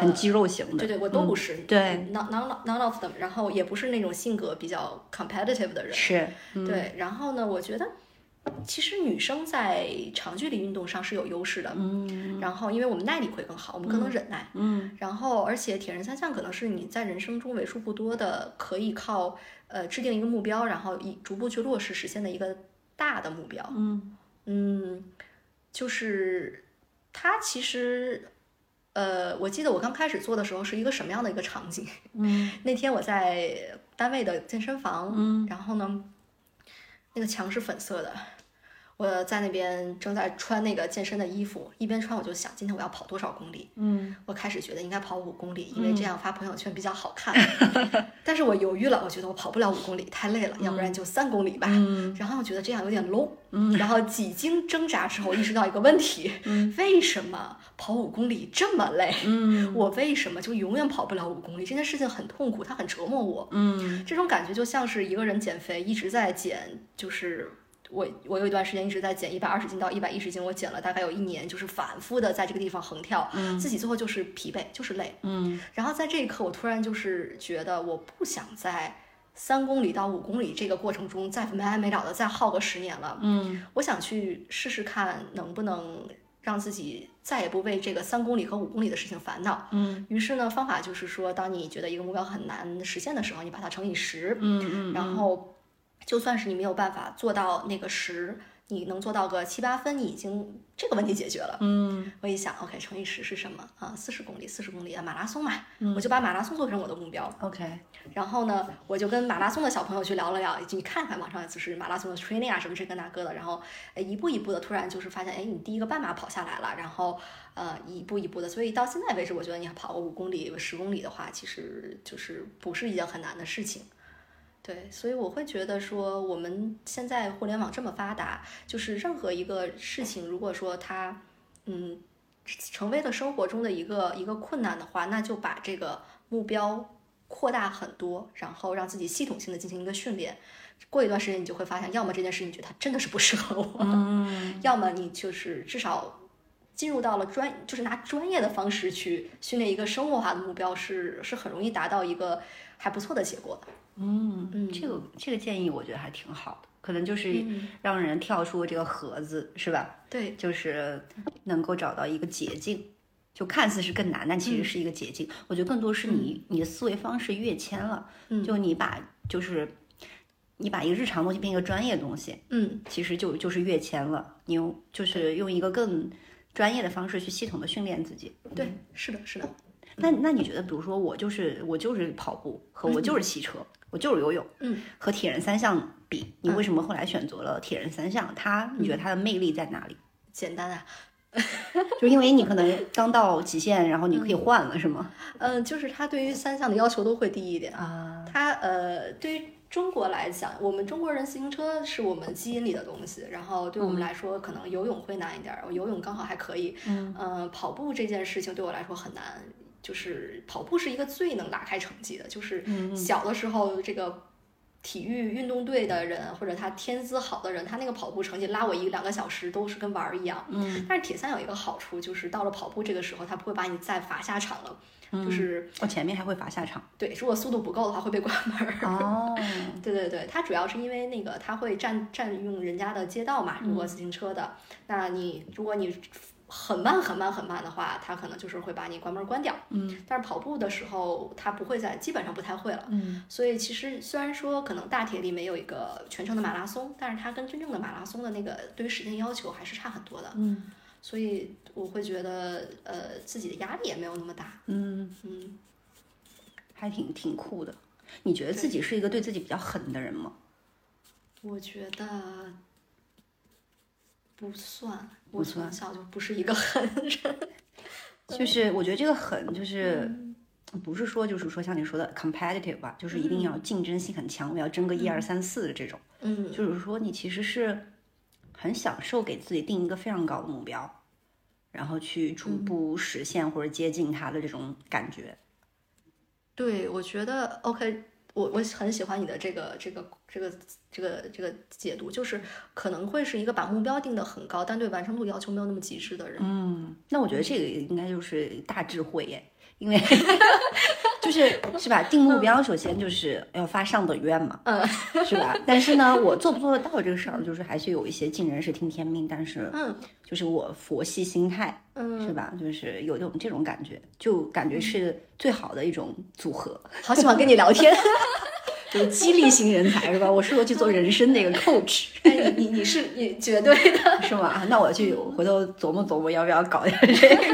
很肌肉型的。对对，我都不是，对，none none none of them。然后也不是那种性格比较 competitive 的人，是，对。然后呢，我觉得其实女生在长距离运动上是有优势的，嗯然后因为我们耐力会更好，我们更能忍耐，嗯然后而且铁人三项可能是你在人生中为数不多的可以靠呃制定一个目标，然后以逐步去落实实现的一个大的目标。嗯嗯，就是它其实，呃，我记得我刚开始做的时候是一个什么样的一个场景？[LAUGHS] 嗯那天我在单位的健身房，嗯然后呢，那个墙是粉色的。我在那边正在穿那个健身的衣服，一边穿我就想，今天我要跑多少公里？嗯我开始觉得应该跑五公里，因为这样发朋友圈比较好看。[LAUGHS] 但是我犹豫了，我觉得我跑不了五公里，太累了，要不然就三公里吧。嗯然后我觉得这样有点 low。然后几经挣扎之后，意识到一个问题：[LAUGHS] 为什么跑五公里这么累？嗯我为什么就永远跑不了五公里？这件事情很痛苦，它很折磨我。嗯这种感觉就像是一个人减肥，一直在减，就是我我有一段时间一直在减一百二十斤到一百一十斤，我减了大概有一年，就是反复的在这个地方横跳，自己最后就是疲惫，就是累。嗯然后在这一刻，我突然就是觉得我不想在三公里到五公里这个过程中再没完没了的再耗个十年了。嗯我想去试试看能不能让自己再也不为这个三公里和五公里的事情烦恼。嗯于是呢，方法就是说，当你觉得一个目标很难实现的时候，你把它乘以十，嗯嗯，然后就算是你没有办法做到那个十，你能做到个七八分，你已经这个问题解决了。嗯我一想，OK，乘以十是什么啊？四十公里，四十公里啊，马拉松嘛，嗯我就把马拉松做成我的目标。OK，然后呢，我就跟马拉松的小朋友去聊了聊，你看看网上就是马拉松的 training 啊，什么这个那个的，然后呃一步一步的，突然就是发现，哎，你第一个半马跑下来了，然后呃一步一步的，所以到现在为止，我觉得你跑个五公里、十公里的话，其实就是不是一件很难的事情。对，所以我会觉得说，我们现在互联网这么发达，就是任何一个事情，如果说它，嗯，成为了生活中的一个一个困难的话，那就把这个目标扩大很多，然后让自己系统性的进行一个训练。过一段时间，你就会发现，要么这件事情你觉得它真的是不适合我，[LAUGHS] 嗯要么你就是至少进入到了专，就是拿专业的方式去训练一个生活化的目标是，是很容易达到一个还不错的结果的。嗯嗯这个这个建议我觉得还挺好的，可能就是嗯让人跳出这个盒子，是吧？对，就是能够找到一个捷径。就看似是更难，但其实是一个捷径。我觉得更多是你、你的思维方式跃迁了，嗯就你把就是你把一个日常东西变一个专业东西，嗯其实就就是跃迁了。你用就是用一个更专业的方式去系统的训练自己。对，是的，是的。那那你觉得，比如说我就是我就是跑步和我就是骑车，我就是游泳，嗯，和铁人三项比，你为什么后来选择了铁人三项？它你觉得它的魅力在哪里？简单啊，[LAUGHS] 就因为你可能刚到极限，然后你可以换了，是吗？嗯、就是他对于三项的要求都会低一点。啊，它呃，对于中国来讲，我们中国人自行车是我们基因里的东西，然后对我们来说，可能游泳会难一点儿，我游泳刚好还可以。嗯呃跑步这件事情对我来说很难，就是跑步是一个最能拉开成绩的，就是嗯小的时候这个。体育运动队的人，或者他天资好的人，他那个跑步成绩拉我一两个小时都是跟玩儿一样。嗯，但是铁三有一个好处，就是到了跑步这个时候，他不会把你再罚下场了，嗯就是我前面还会罚下场。对，如果速度不够的话会被关门儿。哦，[LAUGHS] 对对对，它主要是因为那个它会占占用人家的街道嘛，如嗯果自行车的，那你如果你很慢很慢很慢的话，它可能就是会把你关门关掉。嗯但是跑步的时候，它不会在，基本上不太会了。嗯所以其实虽然说可能大铁里没有一个全程的马拉松，但是它跟真正的马拉松的那个对于时间要求还是差很多的。嗯所以我会觉得呃自己的压力也没有那么大。嗯嗯，还挺挺酷的。你觉得自己是一个对自己比较狠的人吗？我觉得不算，我从小就不是一个狠人。[LAUGHS] 就是我觉得这个狠，就是不是说就是说像你说的 competitive 吧，就是一定要竞争性很强，我要争个一二三四的这种。嗯就是说你其实是很享受给自己定一个非常高的目标，然后去逐步实现或者接近它的这种感觉。对，我觉得 OK，我我很喜欢你的这个这个这个这个这个解读，就是可能会是一个把目标定得很高，但对完成度要求没有那么极致的人。嗯，那我觉得这个应该就是大智慧耶，因为 [LAUGHS] 就是是吧？定目标首先就是要发上等愿嘛，嗯，是吧？但是呢，我做不做得到这个事儿，就是还是有一些尽人事听天命，但是嗯就是我佛系心态，嗯，是吧？就是有这种这种感觉，就感觉是最好的一种组合，好喜欢跟你聊天。[LAUGHS] 就是激励型人才，是吧？我适合去做人生的一个 coach。[LAUGHS] 哎，你你你是你绝对的。是吗？啊那我去回头琢磨琢磨，要不要搞点这个，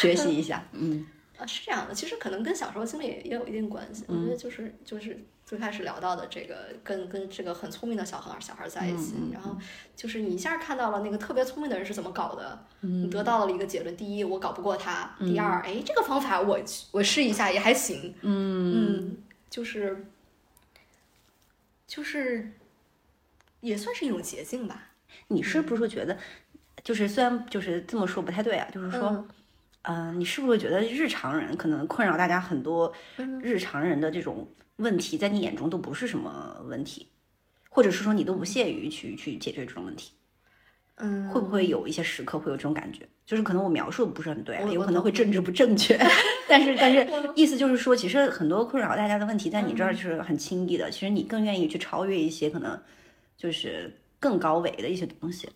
学习一下。嗯啊，是这样的，其实可能跟小时候经历也也有一定关系。我觉得就是就是最开始聊到的这个，跟跟这个很聪明的小孩小孩在一起，然后就是你一下看到了那个特别聪明的人是怎么搞的，你得到了一个结论：第一，我搞不过他；第二，哎，这个方法我我试一下也还行。嗯，就是就是也算是一种捷径吧。你是不是觉得，就是虽然就是这么说不太对啊，就是说，嗯、你是不是觉得日常人可能困扰大家很多日常人的这种问题，在你眼中都不是什么问题，或者是说你都不屑于去去解决这种问题？嗯，会不会有一些时刻会有这种感觉？就是可能我描述的不是很对有可能会政治不正确，[LAUGHS] [LAUGHS] 但是但是意思就是说，其实很多困扰大家的问题在你这儿是很轻易的，其实你更愿意去超越一些可能就是更高维的一些东西。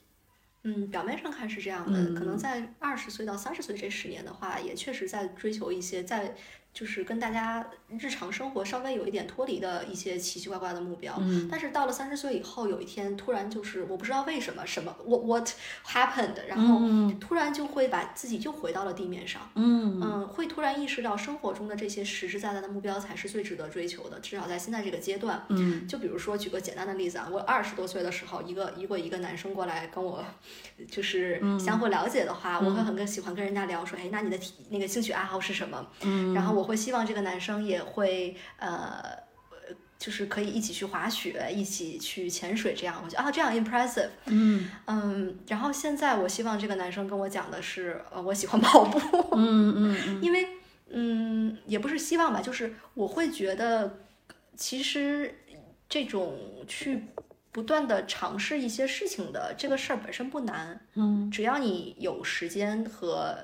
嗯，表面上看是这样的，可能在二十岁到三十岁这十年的话，也确实在追求一些在就是跟大家日常生活稍微有一点脱离的一些奇奇怪怪的目标。嗯但是到了三十岁以后，有一天突然就是我不知道为什么什么 what what happened，然后突然就会把自己又回到了地面上。嗯嗯，会突然意识到生活中的这些实实在在的目标才是最值得追求的，至少在现在这个阶段。嗯就比如说，举个简单的例子啊，我二十多岁的时候，一个如果一个男生过来跟我，就是相互了解的话，我会很跟喜欢跟人家聊说，哎，那你的体那个兴趣爱好是什么？嗯，然后我会希望这个男生也会呃。就是可以一起去滑雪，一起去潜水，这样我觉得啊，这样 impressive。嗯嗯，然后现在我希望这个男生跟我讲的是，呃，我喜欢跑步。嗯嗯嗯 [LAUGHS] 因为嗯，也不是希望吧，就是我会觉得，其实这种去不断的尝试一些事情的这个事儿本身不难，嗯只要你有时间和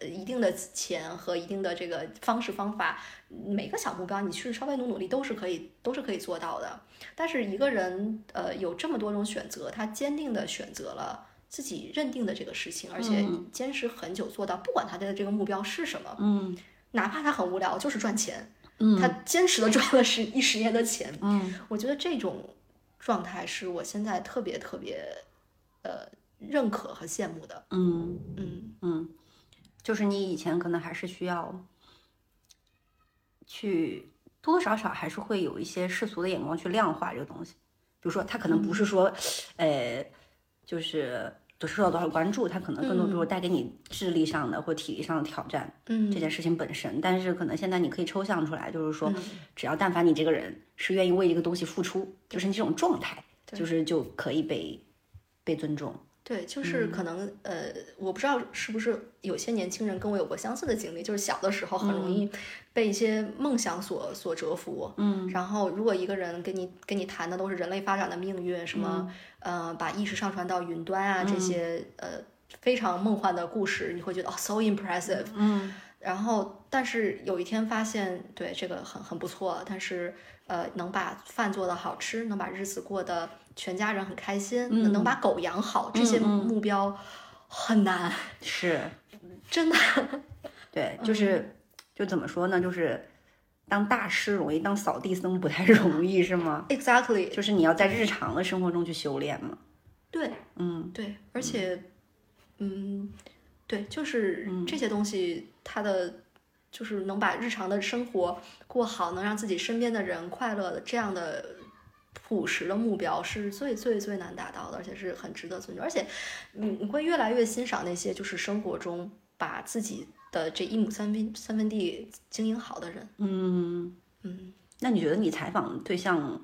呃一定的钱和一定的这个方式方法，每个小目标你去稍微努努力都是可以都是可以做到的。但是一个人呃有这么多种选择，他坚定的选择了。自己认定的这个事情，而且坚持很久做到，不管他的这个目标是什么，嗯哪怕他很无聊，就是赚钱，嗯他坚持的赚了十一十年的钱。嗯我觉得这种状态是我现在特别特别呃认可和羡慕的。嗯嗯嗯，就是你以前可能还是需要去多多少少还是会有一些世俗的眼光去量化这个东西，比如说他可能不是说，呃，就是。就受到多少关注，他可能更多，比如带给你智力上的或体力上的挑战，嗯这件事情本身。但是可能现在你可以抽象出来，就是说，嗯只要但凡你这个人是愿意为一个东西付出，就是你这种状态，对就是就可以被被尊重。对，嗯就是可能、呃，我不知道是不是有些年轻人跟我有过相似的经历，就是小的时候很容易被一些梦想所所折服。嗯，然后如果一个人跟你跟你谈的都是人类发展的命运，什么、呃把意识上传到云端啊这些、呃非常梦幻的故事，你会觉得哦 so impressive。嗯然后，但是有一天发现，对这个很很不错，但是呃，能把饭做得好吃，能把日子过得全家人很开心，能能把狗养好，这些目标很难，[LAUGHS] 是，真的。[LAUGHS] 对，就是就怎么说呢？就是当大师容易，当扫地僧不太 [LAUGHS] 容易，是吗？Exactly，就是你要在日常的生活中去修炼嘛。对嗯对，而且，嗯，对，就是这些东西，它的就是能把日常的生活过好，能让自己身边的人快乐的这样的朴实的目标，是最最最难达到的，而且是很值得尊重。而且你你会越来越欣赏那些就是生活中把自己的这一亩三分三分地经营好的人。嗯嗯那你觉得你采访对象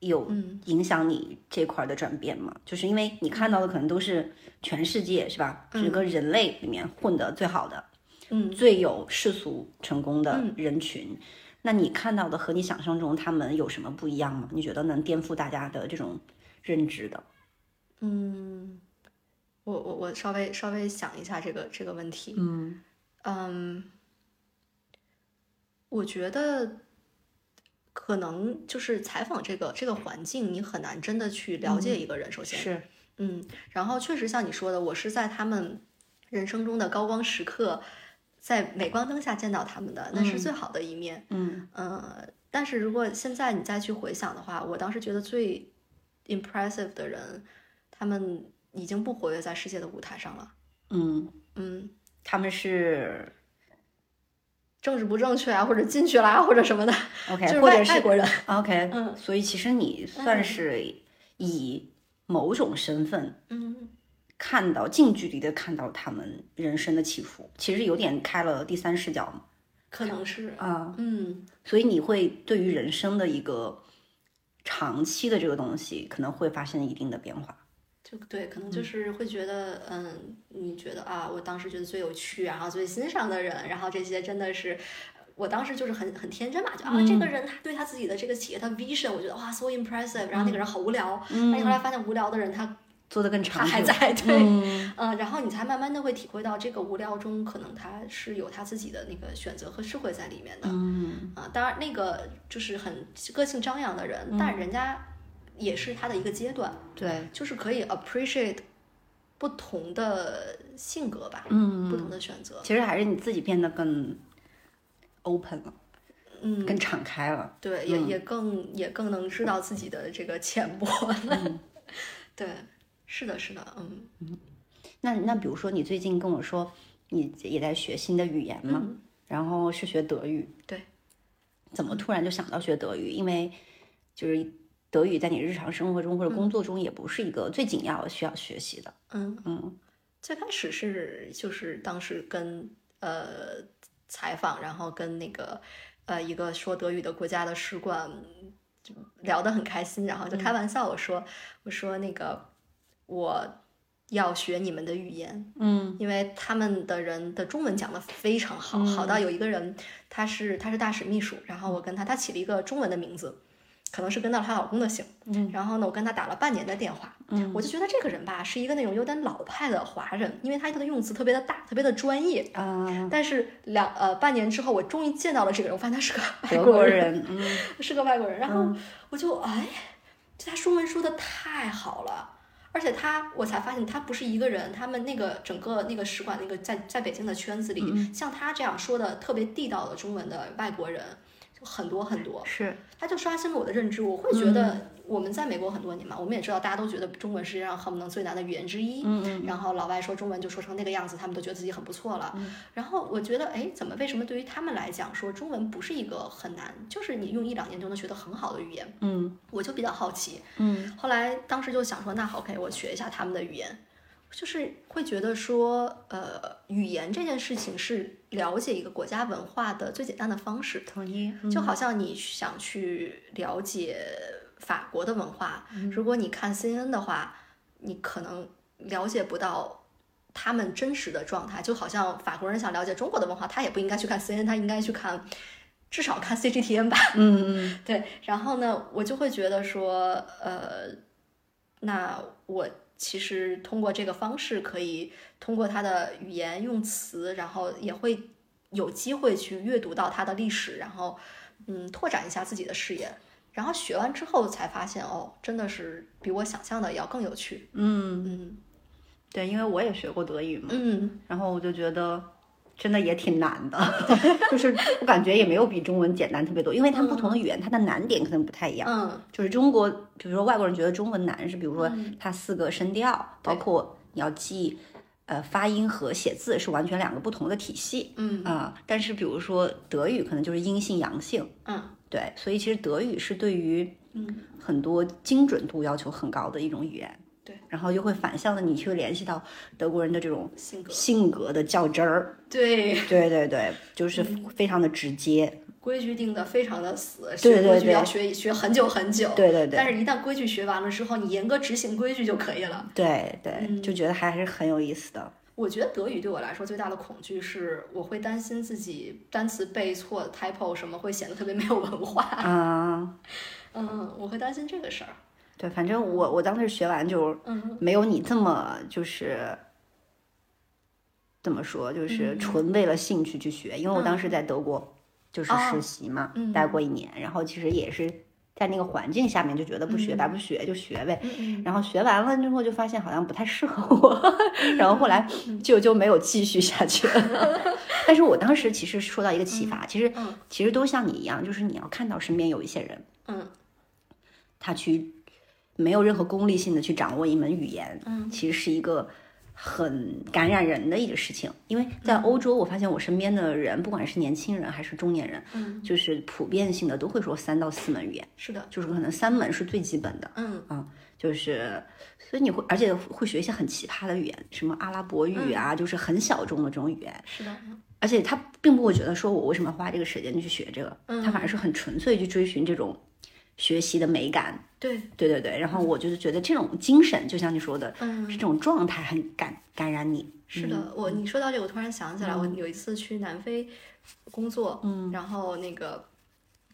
有嗯影响你这块儿的转变吗？就是因为你看到的可能都是全世界是吧？整个人类里面混得最好的、嗯最有世俗成功的嗯人群。那你看到的和你想象中他们有什么不一样吗？你觉得能颠覆大家的这种认知的？嗯，我我我稍微稍微想一下这个这个问题。嗯嗯，我觉得可能就是采访这个这个环境，你很难真的去了解一个人。首先，是，嗯，然后确实像你说的，我是在他们人生中的高光时刻，在镁光灯下见到他们的，那是最好的一面。嗯呃，但是如果现在你再去回想的话，我当时觉得最 impressive 的人，他们已经不活跃在世界的舞台上了。嗯，嗯，他们是政治不正确啊，或者进去啦，或者什么的，OK，就是外或者是外国人。OK，嗯所以其实你算嗯是以某种身份嗯看到近距离的看到他们人生的起伏，其实有点开了第三视角嘛。可能是。啊，嗯所以你会对于人生的一个长期的这个东西，可能会发生一定的变化。就对，可能就是会觉得，嗯，你觉得啊，我当时觉得最有趣，然后最欣赏的人，然后这些真的是，我当时就是很很天真嘛，就啊，这个人他对他自己的这个企业，他 vision，我觉得哇，so impressive，然后那个人好无聊，那你后来。发现无聊的人他做的更他长他，还在，对，嗯。嗯，然后你才慢慢的会体会到这个无聊中，可能他是有他自己的那个选择和智慧在里面的，嗯。啊，当然那个就是很个性张扬的人，但人家也是他的一个阶段。对，就是可以 appreciate 不同的性格吧，嗯不同的选择，其实还是你自己变得更 open 了，嗯，更敞开了。对，也也更也更能知道自己的这个浅薄了，[LAUGHS] 对，是的，是的，嗯。那那比如说，你最近跟我说你也在学新的语言嘛，嗯。然后是学德语，对，怎么突然就想到学德语？因为就是德语在你日常生活中或者工作中也不是一个最紧要需要学习的。嗯，嗯。最开始是就是当时跟呃采访，然后跟那个呃一个说德语的国家的使馆就聊得很开心，然后就开玩笑我说、我说那个我要学你们的语言，嗯。因为他们的人的中文讲得非常好，好到有一个人他是他是大使秘书，然后我跟他他起了一个中文的名字。可能是跟到了她老公的姓，嗯。然后呢，我跟她打了半年的电话，嗯。我就觉得这个人吧是一个那种有点老派的华人，因为他他的用词特别的大，特别的专业。啊，但是两呃半年之后，我终于见到了这个人，我发现他是个外德国国人，嗯 [LAUGHS] 是个外国人。然后我就哎，就他中文说的太好了，而且他我才发现他不是一个人，他们那个整个那个使馆那个在在北京的圈子里，像他这样说的特别地道的中文的外国人就很多很多。是他就刷新了我的认知。我会觉得我们在美国很多年嘛，我们也知道大家都觉得中文世界上恨不能最难的语言之一。嗯嗯然后老外说中文就说成那个样子，他们都觉得自己很不错了。嗯然后我觉得，哎，怎么为什么对于他们来讲说中文不是一个很难，就是你用一两年就能学得很好的语言？嗯我就比较好奇。嗯后来当时就想说，那好，OK，我学一下他们的语言。就是会觉得说，呃，语言这件事情是了解一个国家文化的最简单的方式。同意，就好像你想去了解法国的文化，如果你看 CNN 的话，你可能了解不到他们真实的状态。就好像法国人想了解中国的文化，他也不应该去看 CNN，他应该去看至少看 CGTN 吧。嗯嗯 [LAUGHS] 对，然后呢，我就会觉得说，呃，那我其实通过这个方式，可以通过他的语言用词，然后也会有机会去阅读到他的历史，然后嗯，拓展一下自己的视野。然后学完之后才发现，哦，真的是比我想象的要更有趣。嗯，嗯对，因为我也学过德语嘛，嗯然后我就觉得真的也挺难的，[LAUGHS] 就是我感觉也没有比中文简单特别多，因为它们不同的语言，它的难点可能不太一样。嗯就是中国，比如说外国人觉得中文难是，比如说嗯它四个声调，包括你要记呃发音和写字是完全两个不同的体系。嗯啊、但是比如说德语可能就是阴性阳性，嗯对，所以其实德语是对于嗯很多精准度要求很高的一种语言。对，然后又会反向的你去联系到德国人的这种性格性格的较真儿。对对对对，就是非常的直接。规矩定的非常的死，学规矩对要学学很久很久。对对对但是，一旦规矩学完了之后，你严格执行规矩就可以了。对对，嗯就觉得还是很有意思的。我觉得德语对我来说最大的恐惧是，我会担心自己单词背错、typo 什么会显得特别没有文化。啊、嗯，我会担心这个事儿。对，反正我我当时学完就嗯没有你这么就是怎么说，就是嗯。纯为了兴趣去学，因为我当时在德国就是哦实习嘛，嗯。待过一年，然后其实也是在那个环境下面就觉得不学白不学就学呗，嗯然后学完了之后就发现好像不太适合我，[LAUGHS] 然后后来嗯。就就没有继续下去了。[LAUGHS] 但是我当时其实受到一个启发，其实嗯。其实都像你一样，就是你要看到身边有一些人，嗯。他去没有任何功利性的去掌握一门语言，嗯其实是一个很感染人的一个事情。因为在欧洲，我发现我身边的人，不管是年轻人还是中年人，嗯，就是普遍性的都会说三到四门语言，是的。就是可能三门是最基本的。嗯就是，所以你会，而且会学一些很奇葩的语言，什么阿拉伯语啊，就是很小众的这种语言。是的。而且他并不会觉得说我为什么要花这个时间去学这个，他反而是很纯粹去追寻这种学习的美感。对。对对对，然后我就是觉得这种精神，就像你说的，嗯是这种状态很感感染你。是的，我你说到这个，我突然想起来，我有一次去南非工作，嗯，然后那个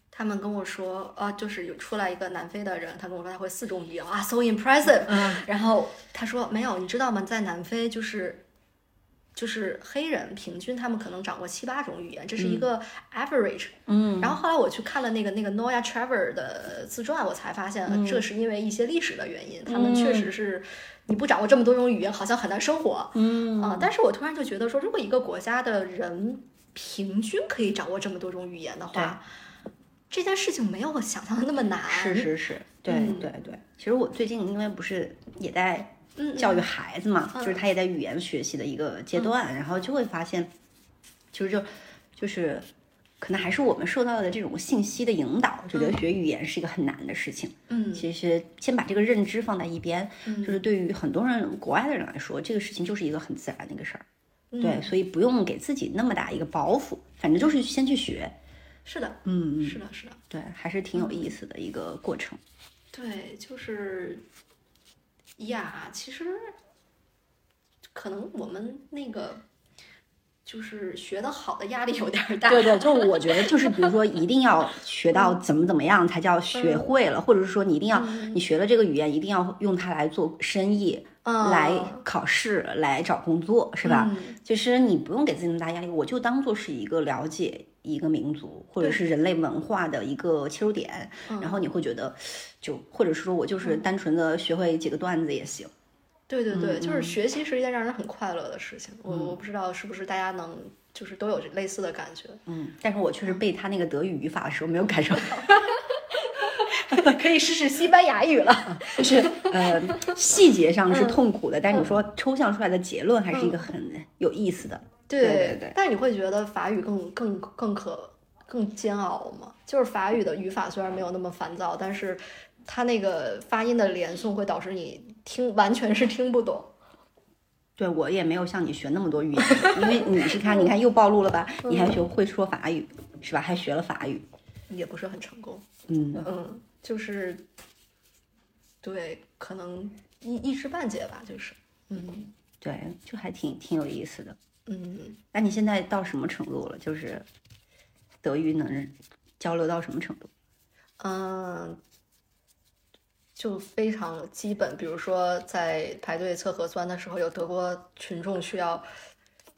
他们跟我说，啊，就是有出来一个南非的人，他跟我说他会四种语言，啊，so impressive，嗯然后他说没有，你知道吗？在南非就是。就是黑人平均他们可能掌握七八种语言，这是一个 average。嗯，然后后来我去看了那个那个 Noya Trevor 的自传，我才发现，呃这是因为一些历史的原因，他们确实是你不掌握这么多种语言，好像很难生活。嗯啊、但是我突然就觉得说，如果一个国家的人平均可以掌握这么多种语言的话，这件事情没有我想象的那么难。是是是，对、嗯对对。其实我最近因为不是也在嗯，教育孩子嘛，就是他也在语言学习的一个阶段，然后就会发现，其实就就是可能还是我们受到的这种信息的引导，就觉得学语言是一个很难的事情。嗯。其实先把这个认知放在一边，嗯。就是对于很多人国外的人来说，这个事情就是一个很自然的一个事儿。嗯。对，所以不用给自己那么大一个包袱，反正就是先去学。是的，嗯嗯，是的，是的，对，还是挺有意思的一个过程。对，就是呀，其实可能我们那个就是学的好的压力有点儿大。对对，就我觉得就是 [LAUGHS] 比如说一定要学到怎么怎么样才叫学会了，或者是说你一定要你学了这个语言一定要用它来做生意。嗯来考试，来找工作，是吧？嗯其实你不用给自己那么大压力，我就当做是一个了解一个民族或者是人类文化的一个切入点，然后你会觉得，就或者是说我就是单纯的学会几个段子也行。对对对，嗯就是学习是一件让人很快乐的事情。我我不知道是不是大家能就是都有类似的感觉。嗯，但是我确实背他那个德语语法的时候没有感受到，[LAUGHS] 可以试试西班牙语了。就是呃细节上是痛苦的，但是你说抽象出来的结论还是一个很有意思的。对对对但是你会觉得法语更更更可更煎熬吗？就是法语的语法虽然没有那么烦躁，但是它那个发音的连诵会导致你听完全是听不懂。[LAUGHS] 对我也没有像你学那么多语言，因为你是看，你看又暴露了吧？[LAUGHS] 你还学会说法语是吧？还学了法语，也不是很成功，嗯，嗯，就是，对，可能一一知半解吧，就是，嗯对，就还挺挺有意思的。嗯，那你现在到什么程度了？就是德语能交流到什么程度？嗯，就非常基本，比如说在排队测核酸的时候，有德国群众需要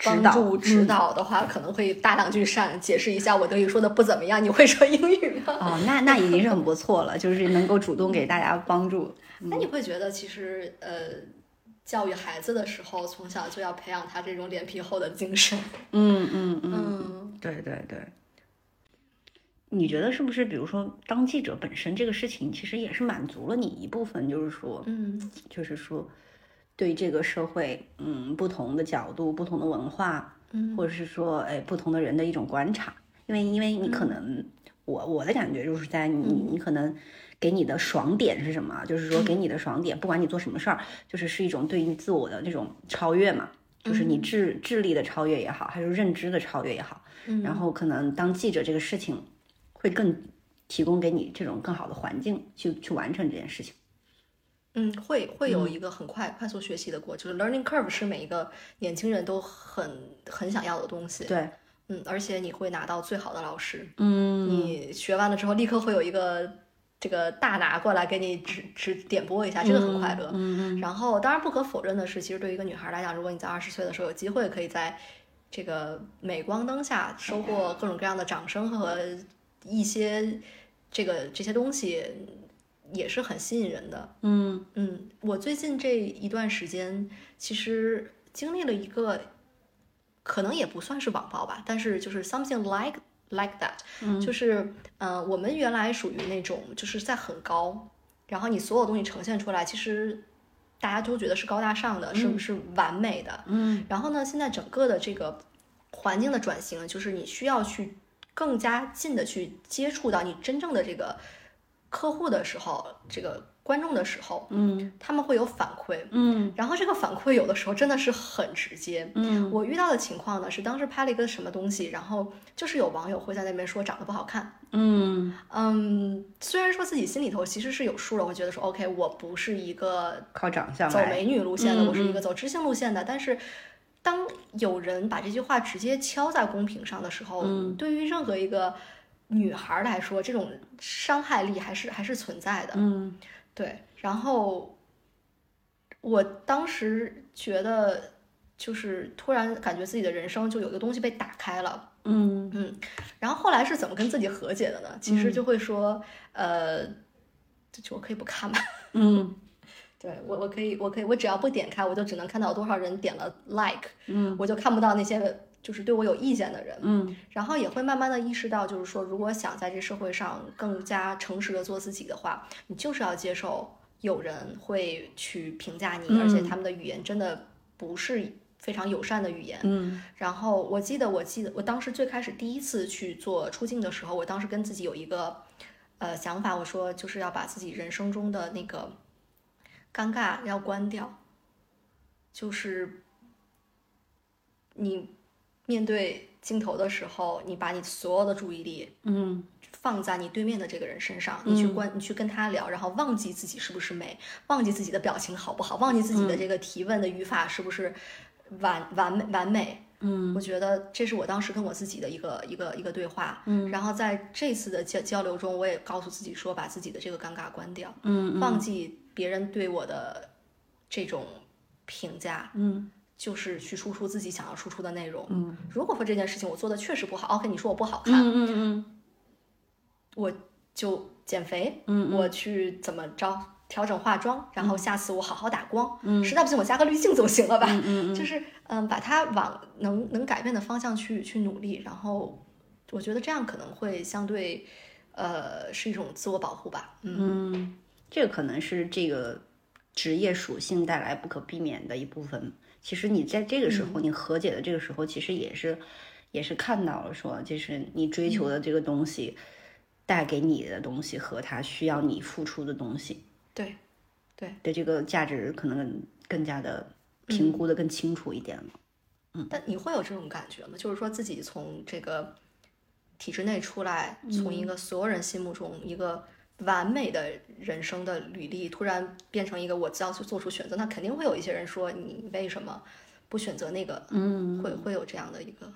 帮助指嗯导的话，可能会搭两句善，解释一下我德语说的不怎么样，你会说英语吗？哦，那那已经是很不错了，就是能够主动给大家帮助。[LAUGHS] 那你会觉得其实呃。教育孩子的时候，从小就要培养他这种脸皮厚的精神。嗯 [LAUGHS] 嗯嗯，嗯，对对对。你觉得是不是？比如说，当记者本身这个事情，其实也是满足了你一部分，就是说，嗯就是说，对这个社会，嗯，不同的角度、不同的文化，嗯或者是说，哎，不同的人的一种观察。因为，因为你可能，我我的感觉就是在你，你可能给你的爽点是什么？就是说，给你的爽点，不管你做什么事儿，就是是一种对于自我的那种超越嘛，就是你智智力的超越也好，还是认知的超越也好。然后，可能当记者这个事情，会更提供给你这种更好的环境去去完成这件事情。嗯，会会有一个很快、快速学习的过，就是 learning curve 是每一个年轻人都很很想要的东西。对，嗯，而且你会拿到最好的老师，嗯你学完了之后立刻会有一个这个大拿过来给你指指点拨一下，这个很快乐。嗯然后，当然不可否认的是，其实对于一个女孩来讲，如果你在二十岁的时候有机会可以在这个镁光灯下收获各种各样的掌声和一些这个这些东西，也是很吸引人的。嗯嗯，我最近这一段时间其实经历了一个，可能也不算是网暴吧，但是就是 something like like that，、就是呃，我们原来属于那种就是在很高，然后你所有东西呈现出来，其实大家都觉得是高大上的，是不是完美的。嗯然后呢，现在整个的这个环境的转型，就是你需要去更加近的去接触到你真正的这个客户的时候，这个观众的时候，嗯他们会有反馈，嗯然后这个反馈有的时候真的是很直接。嗯我遇到的情况呢是，当时拍了一个什么东西，然后就是有网友会在那边说长得不好看。嗯，嗯，虽然说自己心里头其实是有数的，我觉得说 OK，我不是一个靠长相走美女路线的，嗯我是一个走知性路线的。但是，当有人把这句话直接敲在公屏上的时候，嗯对于任何一个女孩来说，这种伤害力还是还是存在的。嗯对，然后我当时觉得，就是突然感觉自己的人生就有一个东西被打开了。嗯嗯，然后后来是怎么跟自己和解的呢？其实就会说，呃，就就我可以不看嘛。[LAUGHS] 嗯对我，我可以，我可以，我只要不点开，我就只能看到多少人点了 like，嗯我就看不到那些就是对我有意见的人。嗯然后也会慢慢的意识到，就是说，如果想在这社会上更加诚实的做自己的话，你就是要接受有人会去评价你，而且他们的语言真的不是非常友善的语言。嗯然后我记得，我记得我当时最开始第一次去做出镜的时候，我当时跟自己有一个呃想法，我说就是要把自己人生中的那个尴尬要关掉，就是你面对镜头的时候，你把你所有的注意力嗯。放在你对面的这个人身上，你去关，你去跟他聊，然后忘记自己是不是美，忘记自己的表情好不好，忘记自己的这个提问的语法是不是完完美完美。嗯。我觉得这是我当时跟我自己的一个一个一个对话。嗯。然后在这次的交交流中，我也告诉自己说，把自己的这个尴尬关掉，嗯忘记别人对我的这种评价，嗯就是去输出自己想要输出的内容。嗯如果说这件事情我做的确实不好，OK，你说我不好看，嗯嗯嗯我就减肥，嗯我去怎么着调整化妆，然后下次我好好打光，嗯实在不行我加个滤镜总行了吧？嗯 [LAUGHS] 就是嗯，把它往能能改变的方向去去努力，然后我觉得这样可能会相对呃是一种自我保护吧。嗯嗯，这个可能是这个职业属性带来不可避免的一部分。其实你在这个时候，你和解的这个时候，其实也是也是看到了说，就是你追求的这个东西带给你的东西和他需要你付出的东西对对，的这个价值，可能更加的评估的更清楚一点了。但你会有这种感觉吗？就是说自己从这个体制内出来，从一个所有人心目中一个完美的人生的履历，突然变成一个我要去做出选择，那肯定会有一些人说你为什么不选择那个？嗯，会会有这样的一个，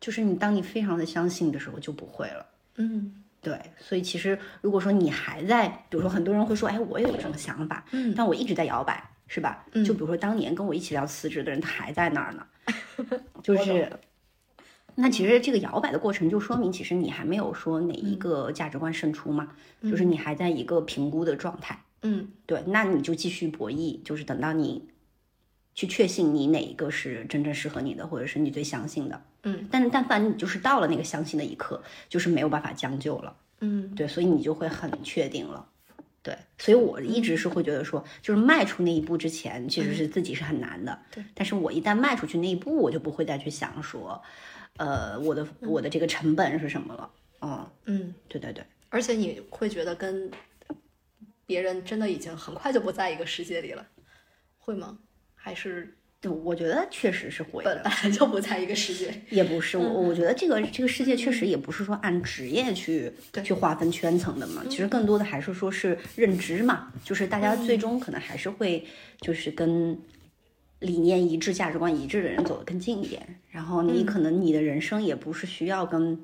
就是你当你非常的相信的时候，就不会了。嗯对，所以其实如果说你还在，比如说很多人会说，哎，我有这种想法，嗯但我一直在摇摆，是吧？就比如说当年跟我一起聊辞职的人，他还在那儿呢，[LAUGHS] 就是。那其实这个摇摆的过程，就说明其实你还没有说哪一个价值观胜出嘛，就是你还在一个评估的状态。嗯对，那你就继续博弈，就是等到你去确信你哪一个是真正适合你的，或者是你最相信的。嗯，但是但凡你就是到了那个相信的一刻，就是没有办法将就了。嗯对，所以你就会很确定了。对，所以我一直是会觉得说，就是迈出那一步之前，其实是自己是很难的。对，但是我一旦迈出去那一步，我就不会再去想说，呃，我的我的这个成本是什么了。嗯嗯，对对对，而且你会觉得跟别人真的已经很快就不在一个世界里了，会吗？还是对，我觉得确实是会的，本来就不在一个世界？也不是，我我觉得这个这个世界确实也不是说按职业去去划分圈层的嘛，其实更多的还是说是认知嘛，就是大家最终可能还是会就是跟理念一致、价值观一致的人走得更近一点，然后你可能你的人生也不是需要跟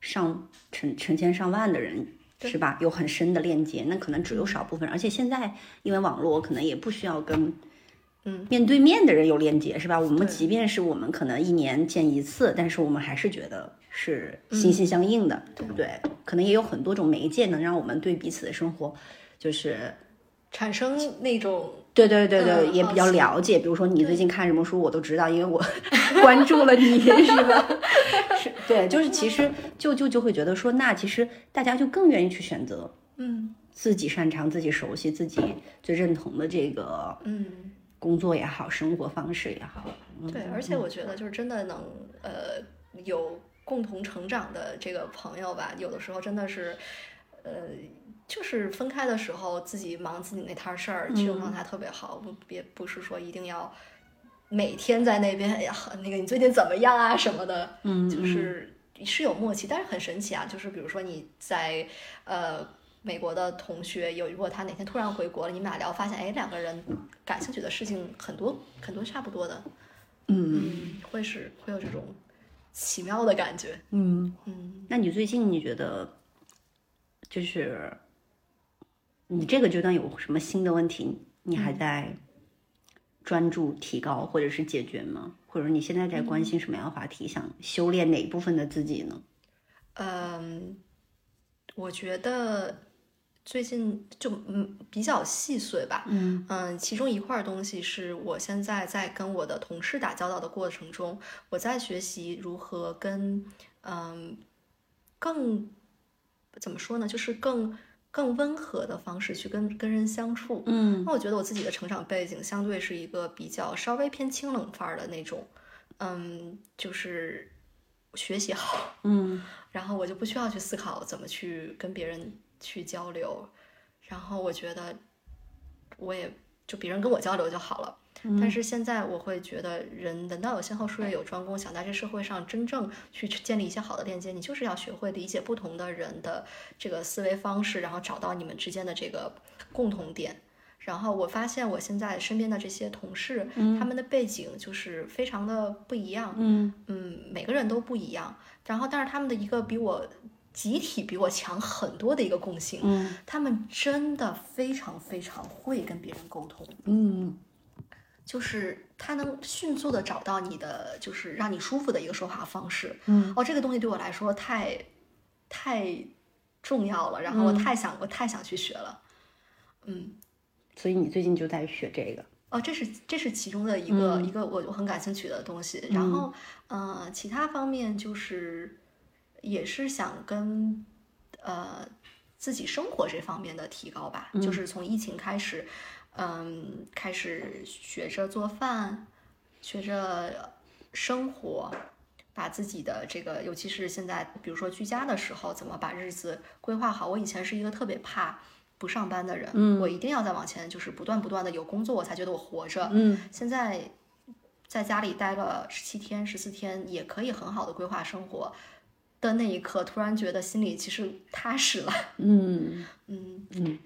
上成成千上万的人。是吧？有很深的链接，那可能只有少部分人，而且现在因为网络，可能也不需要跟嗯面对面的人有链接，是吧？我们即便是我们可能一年见一次，但是我们还是觉得是心心相印的，对不对？可能也有很多种媒介能让我们对彼此的生活，就是产生那种对对对对，嗯也比较了解。比如说你最近看什么书，我都知道，因为我 [LAUGHS] 关注了你，是吧？[LAUGHS] 是，对，就是其实就就就会觉得说，那其实大家就更愿意去选择嗯自己擅长、自己熟悉、自己最认同的这个嗯，工作也好，生活方式也好。嗯对，而且我觉得就是真的能呃有共同成长的这个朋友吧，有的时候真的是呃。就是分开的时候，自己忙自己那摊事儿，这种状态特别好。不，别不是说一定要每天在那边，哎呀，那个你最近怎么样啊什么的，嗯，就是是有默契，但是很神奇啊。就是比如说你在呃美国的同学有，如果他哪天突然回国了，你们俩聊，发现哎两个人感兴趣的事情很多很多差不多的，嗯嗯，会是会有这种奇妙的感觉，嗯，嗯那你最近你觉得，就是你这个阶段有什么新的问题，你还在专注提高或者是解决吗？或者你现在在关心什么样的话题？想修炼哪一部分的自己呢？嗯，我觉得最近就嗯比较细碎吧，嗯嗯，其中一块儿东西是我现在在跟我的同事打交道的过程中，我在学习如何跟嗯更怎么说呢，就是更更温和的方式去跟跟人相处。嗯那我觉得我自己的成长背景相对是一个比较稍微偏清冷范儿的那种，嗯，就是学习好，嗯然后我就不需要去思考怎么去跟别人去交流，然后我觉得我也就别人跟我交流就好了。但是现在我会觉得，人人道有先后，术业有专攻。想在这社会上真正去建立一些好的链接，你就是要学会理解不同的人的这个思维方式，然后找到你们之间的这个共同点。然后我发现我现在身边的这些同事，他们的背景就是非常的不一样。嗯嗯，每个人都不一样。然后，但是他们的一个比我集体比我强很多的一个共性，嗯他们真的非常非常会跟别人沟通，嗯就是他能迅速的找到你的，就是让你舒服的一个说话方式。嗯哦，这个东西对我来说太太重要了，然后我嗯太想、我太想去学了。嗯，所以你最近就在学这个。哦，这是这是其中的一个、嗯一个我我很感兴趣的东西。然后，呃，其他方面就是也是想跟呃自己生活这方面的提高吧。就是从疫情开始，嗯，开始学着做饭，学着生活。把自己的这个，尤其是现在，比如说居家的时候，怎么把日子规划好？我以前是一个特别怕不上班的人，嗯我一定要再往前，就是不断不断的有工作，我才觉得我活着。嗯现在在家里待了十七天、十四天，也可以很好的规划生活的那一刻，突然觉得心里其实踏实了。嗯嗯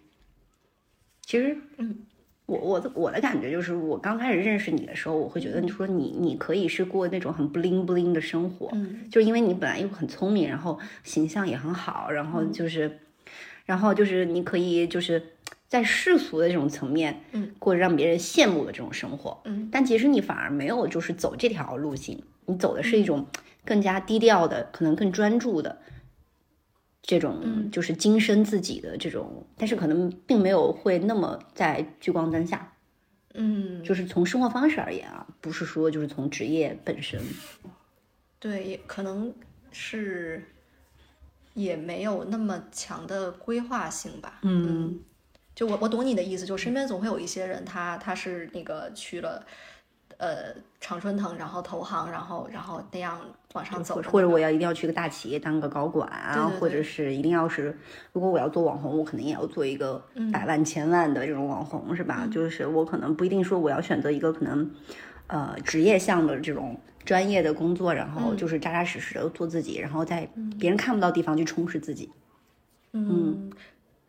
其实，嗯，我我的我的感觉就是，我刚开始认识你的时候，我会觉得你说你你可以是过那种很 bling bling 的生活，嗯。就是因为你本来又很聪明，然后形象也很好，然后就是，然后就是你可以就是在世俗的这种层面，嗯，过让别人羡慕的这种生活，嗯，但其实你反而没有就是走这条路径，你走的是一种更加低调的，可能更专注的。这种就是精深自己的这种，但是可能并没有会那么在聚光灯下，嗯，就是从生活方式而言啊，不是说就是从职业本身。对，也可能是也没有那么强的规划性吧。嗯。就我我懂你的意思，就身边总会有一些人，他他是那个去了，呃，常春藤，然后投行，然后然后那样往上走或者我要一定要去个大企业当个高管啊，对对对或者是一定要是，如果我要做网红，我可能也要做一个嗯百万、千万的这种网红，是吧？就是我可能不一定说我要选择一个可能，呃，职业项的这种专业的工作，然嗯后就是扎扎实实的做自己，然后在别人看不到地方去充实自己。嗯，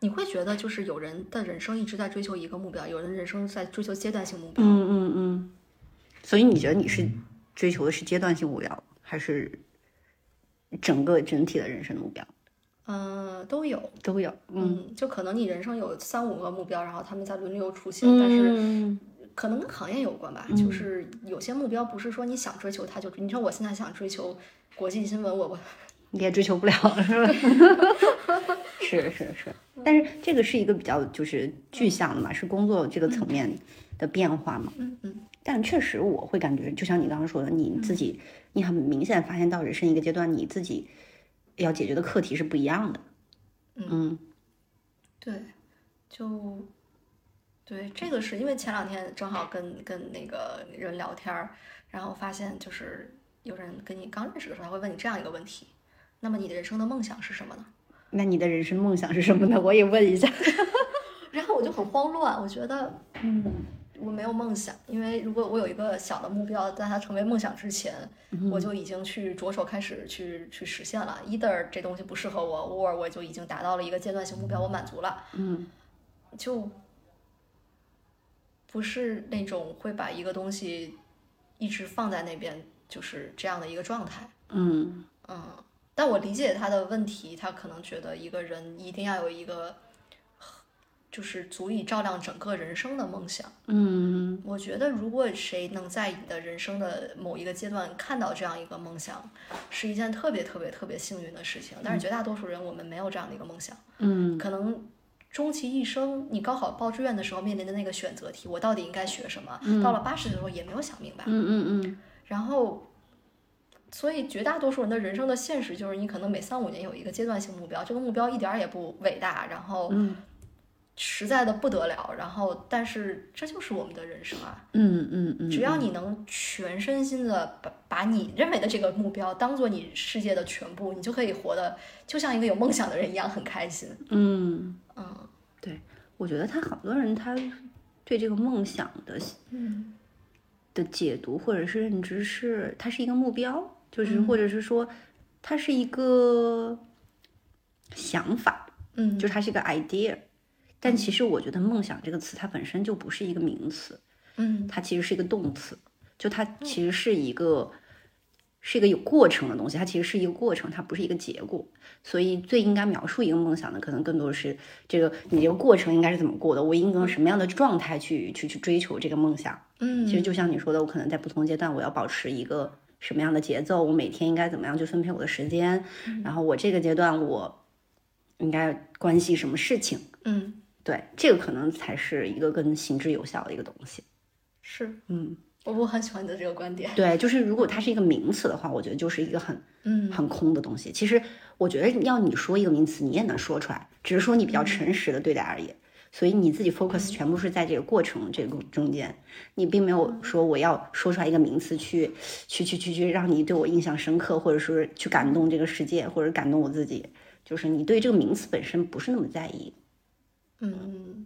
你会觉得就是有人的人生一直在追求一个目标，有人人生在追求阶段性目标。嗯嗯嗯。所以你觉得你是追求的是阶段性目标，还是整个整体的人生目标？嗯，都有。都有。嗯，就可能你人生有三五个目标，然后他们在轮流出现，但是嗯可能跟行业有关吧。就是有些目标不是说你想追求它就，你说我现在想追求国际新闻，我我 [LAUGHS] 你也追求不了，是吧？[LAUGHS] 是是是，但是这个是一个比较就是具象的嘛，是工作这个层面的变化嘛。嗯嗯但确实我会感觉，就像你刚刚说的，你自己你很明显发现到人生一个阶段，你自己要解决的课题是不一样的。嗯对，就对这个是因为前两天正好跟跟那个人聊天儿，然后发现就是有人跟你刚认识的时候，他会问你这样一个问题：那么你的人生的梦想是什么呢？那你的人生梦想是什么呢？我也问一下。[LAUGHS] 然后我就很慌乱，我觉得，嗯，我没有梦想，因为如果我有一个小的目标，在它成为梦想之前，我就已经去着手开始去去实现了。either 这东西不适合我，or 我就已经达到了一个阶段性目标，我满足了，嗯就不是那种会把一个东西一直放在那边，就是这样的一个状态。嗯嗯，但我理解他的问题，他可能觉得一个人一定要有一个，就是足以照亮整个人生的梦想。嗯我觉得，如果谁能在你的人生的某一个阶段看到这样一个梦想，是一件特别特别特别幸运的事情。但是绝大多数人，我们没有这样的一个梦想，嗯可能。终其一生，你高考报志愿的时候面临的那个选择题，我到底应该学什么？到了八十岁的时候也没有想明白。嗯嗯嗯然后，所以绝大多数人的人生的现实就是，你可能每三五年有一个阶段性目标，这个目标一点儿也不伟大，然后嗯实在的不得了，然后但是这就是我们的人生啊！嗯嗯嗯，只要你能全身心的把把你认为的这个目标当做你世界的全部，你就可以活得就像一个有梦想的人一样，很开心。嗯。嗯对我觉得他很多人他对这个梦想的嗯的解读或者是认知是，它是一个目标，就是嗯或者是说它是一个想法，嗯，就是它是一个 idea。但其实我觉得“梦想”这个词它本身就不是一个名词，嗯。它其实是一个动词，就它其实是一个是一个有过程的东西，它其实是一个过程，它不是一个结果。所以最应该描述一个梦想的，可能更多的是这个你这个过程应该是怎么过的，我应该用什么样的状态去去去追求这个梦想。嗯，其实就像你说的，我可能在不同阶段，我要保持一个什么样的节奏，我每天应该怎么样去分配我的时间，然后我这个阶段我应该关系什么事情，嗯对，这个可能才是一个更行之有效的一个东西。是嗯，我我很喜欢你的这个观点。对，就是如果它是一个名词的话，我觉得就是一个很嗯很空的东西。其实我觉得要你说一个名词，你也能说出来，只是说你比较诚实的对待而已。所以你自己 focus 全部是在这个过程这个中间，你并没有说我要说出来一个名词去去去去去让你对我印象深刻，或者是去感动这个世界，或者感动我自己。就是你对这个名词本身不是那么在意。嗯，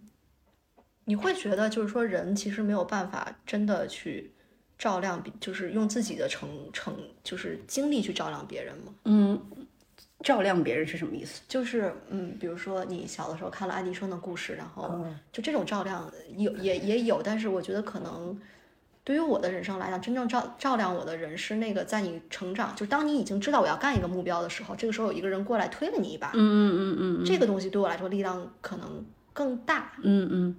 你会觉得就是说，人其实没有办法真的去照亮别，就是用自己的成成就是精力去照亮别人吗？嗯，照亮别人是什么意思？就是嗯，比如说你小的时候看了爱迪生的故事，然后哦就这种照亮有也也有，但是我觉得可能对于我的人生来讲，真正照照亮我的人是那个在你成长，就当你已经知道我要干一个目标的时候，这个时候有一个人过来推了你一把，嗯嗯嗯嗯这个东西对我来说力量可能更大。嗯嗯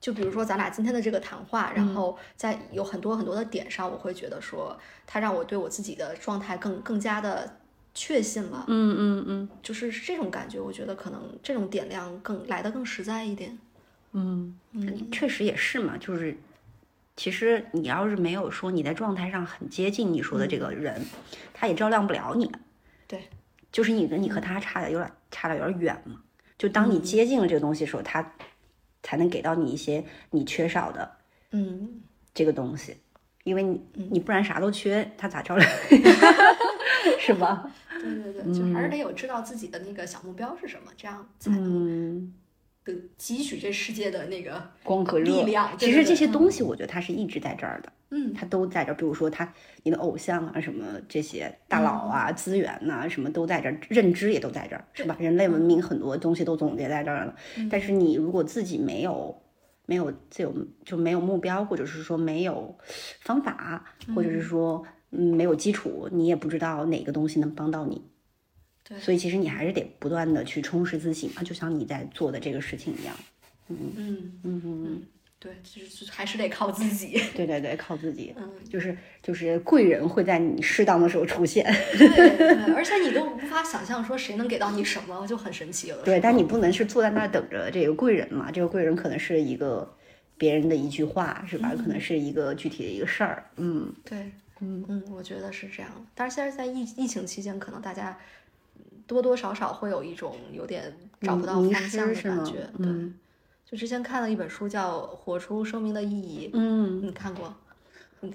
就比如说咱俩今天的这个谈话，然后在有很多很多的点上，我会觉得说，它让我对我自己的状态更更加的确信了，嗯嗯嗯就是这种感觉，我觉得可能这种点亮更来的更实在一点。嗯，嗯确实也是嘛，就是。其实你要是没有说你在状态上很接近你说的这个人，他也照亮不了你。对，就是你跟你和他差的有点差的有点远嘛。就就当你接近了这个东西的时候，它才能给到你一些你缺少的嗯。这个东西，因为你你不然啥都缺，它咋着了？[LAUGHS] 是吧？对对对，就还是得有知道自己的那个小目标是什么，这样才能嗯，得汲取这世界的那个光和热力量。其实这些东西，我觉得它是一直在这儿的。嗯它都在这儿，比如说它你的偶像啊，什么这些大佬啊、嗯资源呐、什么都在这儿，认知也都在这儿，是吧？人类文明很多东西都总结在这儿了。嗯但是你如果自己没有没有自有就没有目标，或者是说没有方法，或者是说嗯没有基础，你也不知道哪个东西能帮到你。对所以其实你还是得不断的去充实自己嘛，就像你在做的这个事情一样。嗯嗯嗯嗯，对，就是还是得靠自己。对对对，靠自己。嗯，就是就是贵人会在你适当的时候出现。对对，而且你都无法想象说谁能给到你什么，就很神奇。有的时候对，但你不能是坐在那儿等着这个贵人嘛？这个贵人可能是一个别人的一句话，是吧？可能是一个具体的一个事儿。嗯对，嗯嗯，我觉得是这样。但是现在在疫疫情期间，可能大家多多少少会有一种有点找不到迷方向的感觉。对，嗯就之前看了一本书叫《活出生命的意义》，嗯，你看过？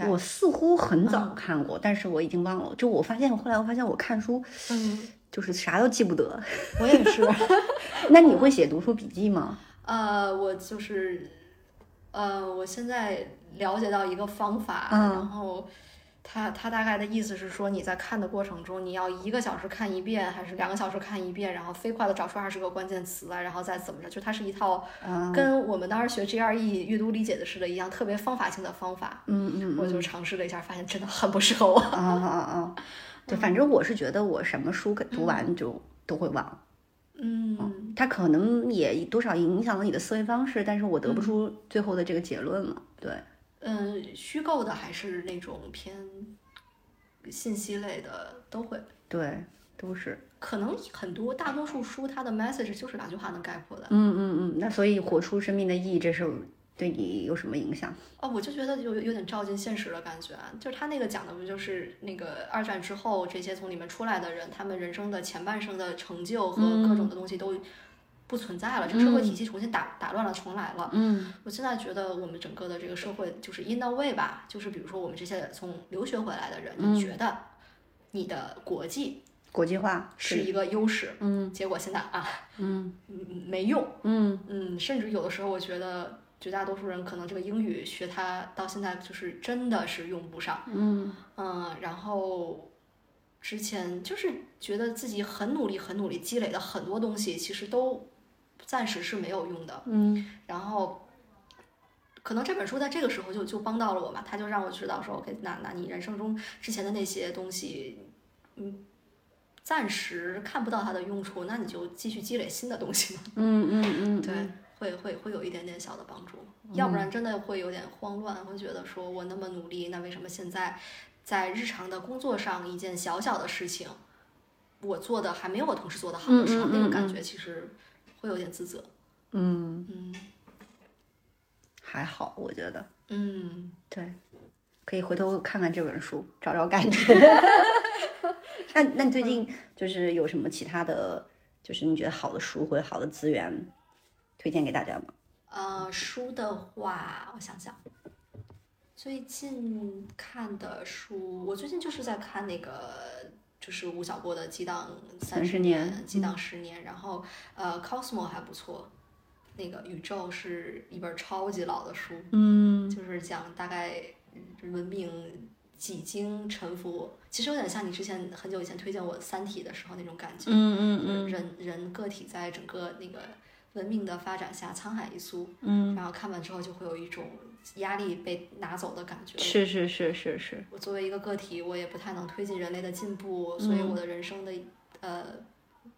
我似乎很早看过，但是我已经忘了。就我发现，后来我发现我看书嗯，就是啥都记不得。我也是。[LAUGHS] 那你会写读书笔记吗？[LAUGHS] 呃，我就是，呃，我现在了解到一个方法，嗯然后他他大概的意思是说，你在看的过程中，你要一个小时看一遍，还是两个小时看一遍，然后飞快的找出二十个关键词来，然后再怎么着，就它是一套啊，跟我们当时学 GRE 阅读理解的似的一样，特别方法性的方法。嗯嗯我就尝试了一下，发现真的很不适合我。啊啊啊！对，反正我是觉得我什么书给读完就都会忘。嗯，它可能也多少影响了你的思维方式，但是我得不出最后的这个结论了。对，嗯，虚构的还是那种偏信息类的都会。对，都是。可能很多大多数书它的 message 就是两句话能概括的。嗯嗯嗯。那所以活出生命的意义这事儿对你有什么影响？哦，我就觉得有有点照进现实的感觉啊，就是他那个讲的不就是那个二战之后这些从里面出来的人，他们人生的前半生的成就和各种的东西都不存在了，这个社会体系重新打打乱了重来了。嗯。我现在觉得我们整个的这个社会就是 in a way 吧，就是比如说我们这些从留学回来的人，你觉得你的国际国际化是一个优势，嗯。结果现在啊，嗯。嗯没用，嗯。嗯，甚至有的时候我觉得绝大多数人可能这个英语学它到现在就是真的是用不上，嗯。嗯，然后之前就是觉得自己很努力很努力积累的很多东西，其实都暂时是没有用的，嗯然后。可能这本书在这个时候就就帮到了我嘛，他就让我知道说，OK，那那你人生中之前的那些东西，嗯，暂时看不到它的用处，那你就继续积累新的东西嘛。嗯嗯嗯，对，会会会有一点点小的帮助，要不然真的会有点慌乱，会觉得说我那么努力，那为什么现在在日常的工作上一件小小的事情，我做的还没有我同事做的好的时候，嗯嗯嗯那个感觉其实会有点自责。嗯，嗯还好，我觉得嗯，对，可以回头看看这本书，找找感觉。[LAUGHS] 那那你最近就是有什么其他的，就是你觉得好的书或者好的资源推荐给大家吗？呃，书的话，我想想，最近看的书，我最近就是在看那个。就是吴晓波的《激荡三十30年嗯激荡十年》，然后呃，Cosmo 还不错，那个宇宙是一本超级老的书，嗯。就是讲大概文明几经沉浮，其实有点像你之前很久以前推荐我《三体》的时候那种感觉，嗯嗯嗯人人个体在整个那个文明的发展下沧海一粟，嗯，然后看完之后就会有一种压力被拿走的感觉。是是是是是，我作为一个个体，我也不太能推进人类的进步，所以我的人生的呃，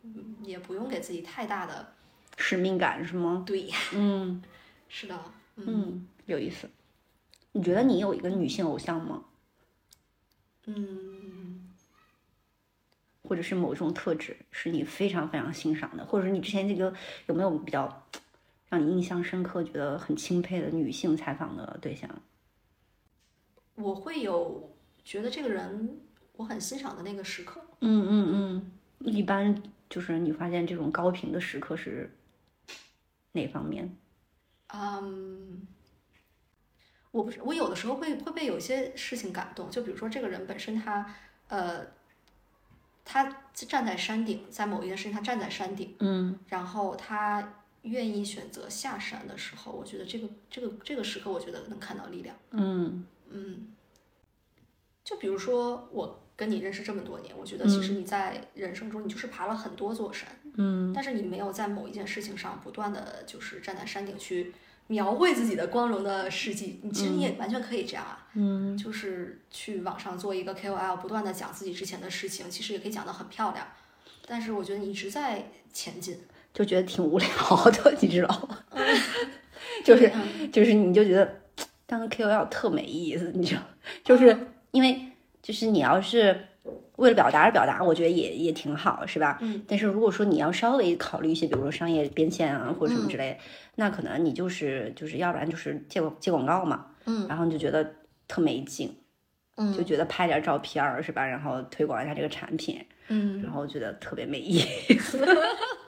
嗯也不用给自己太大的使命感是吗？对，嗯 [LAUGHS] 是的，嗯嗯，有意思。你觉得你有一个女性偶像吗？嗯，或者是某种特质是你非常非常欣赏的，或者是你之前这个有没有比较让你印象深刻、觉得很钦佩的女性采访的对象？我会有觉得这个人我很欣赏的那个时刻。嗯嗯嗯，一般就是你发现这种高频的时刻是哪方面？嗯，我不是，我有的时候会会被有些事情感动，就比如说这个人本身他呃，他站在山顶，在某一件事情他站在山顶，嗯然后他愿意选择下山的时候，我觉得这个这个这个时刻，我觉得能看到力量。嗯嗯，就比如说我跟你认识这么多年，我觉得其实你在人生中你就是爬了很多座山，嗯但是你没有在某一件事情上不断的就是站在山顶去描绘自己的光荣的事迹。你其实你也完全可以这样啊，嗯就是去网上做一个 KOL，不断的讲自己之前的事情，其实也可以讲得很漂亮。但是我觉得你一直在前进，就觉得挺无聊的，你知道吗？就是嗯。就是你就觉得当 KOL 特没意思，你知道，就是因为就是你要是为了表达而表达，我觉得也也挺好，是吧？嗯。但是如果说你要稍微考虑一些，比如说商业变现啊或者什么之类的，那可能你就是就是要不然就是接广接广告嘛，嗯。然后你就觉得特没劲，嗯。就觉得拍点照片儿是吧，然后推广一下这个产品，嗯，然后觉得特别没意思。[LAUGHS]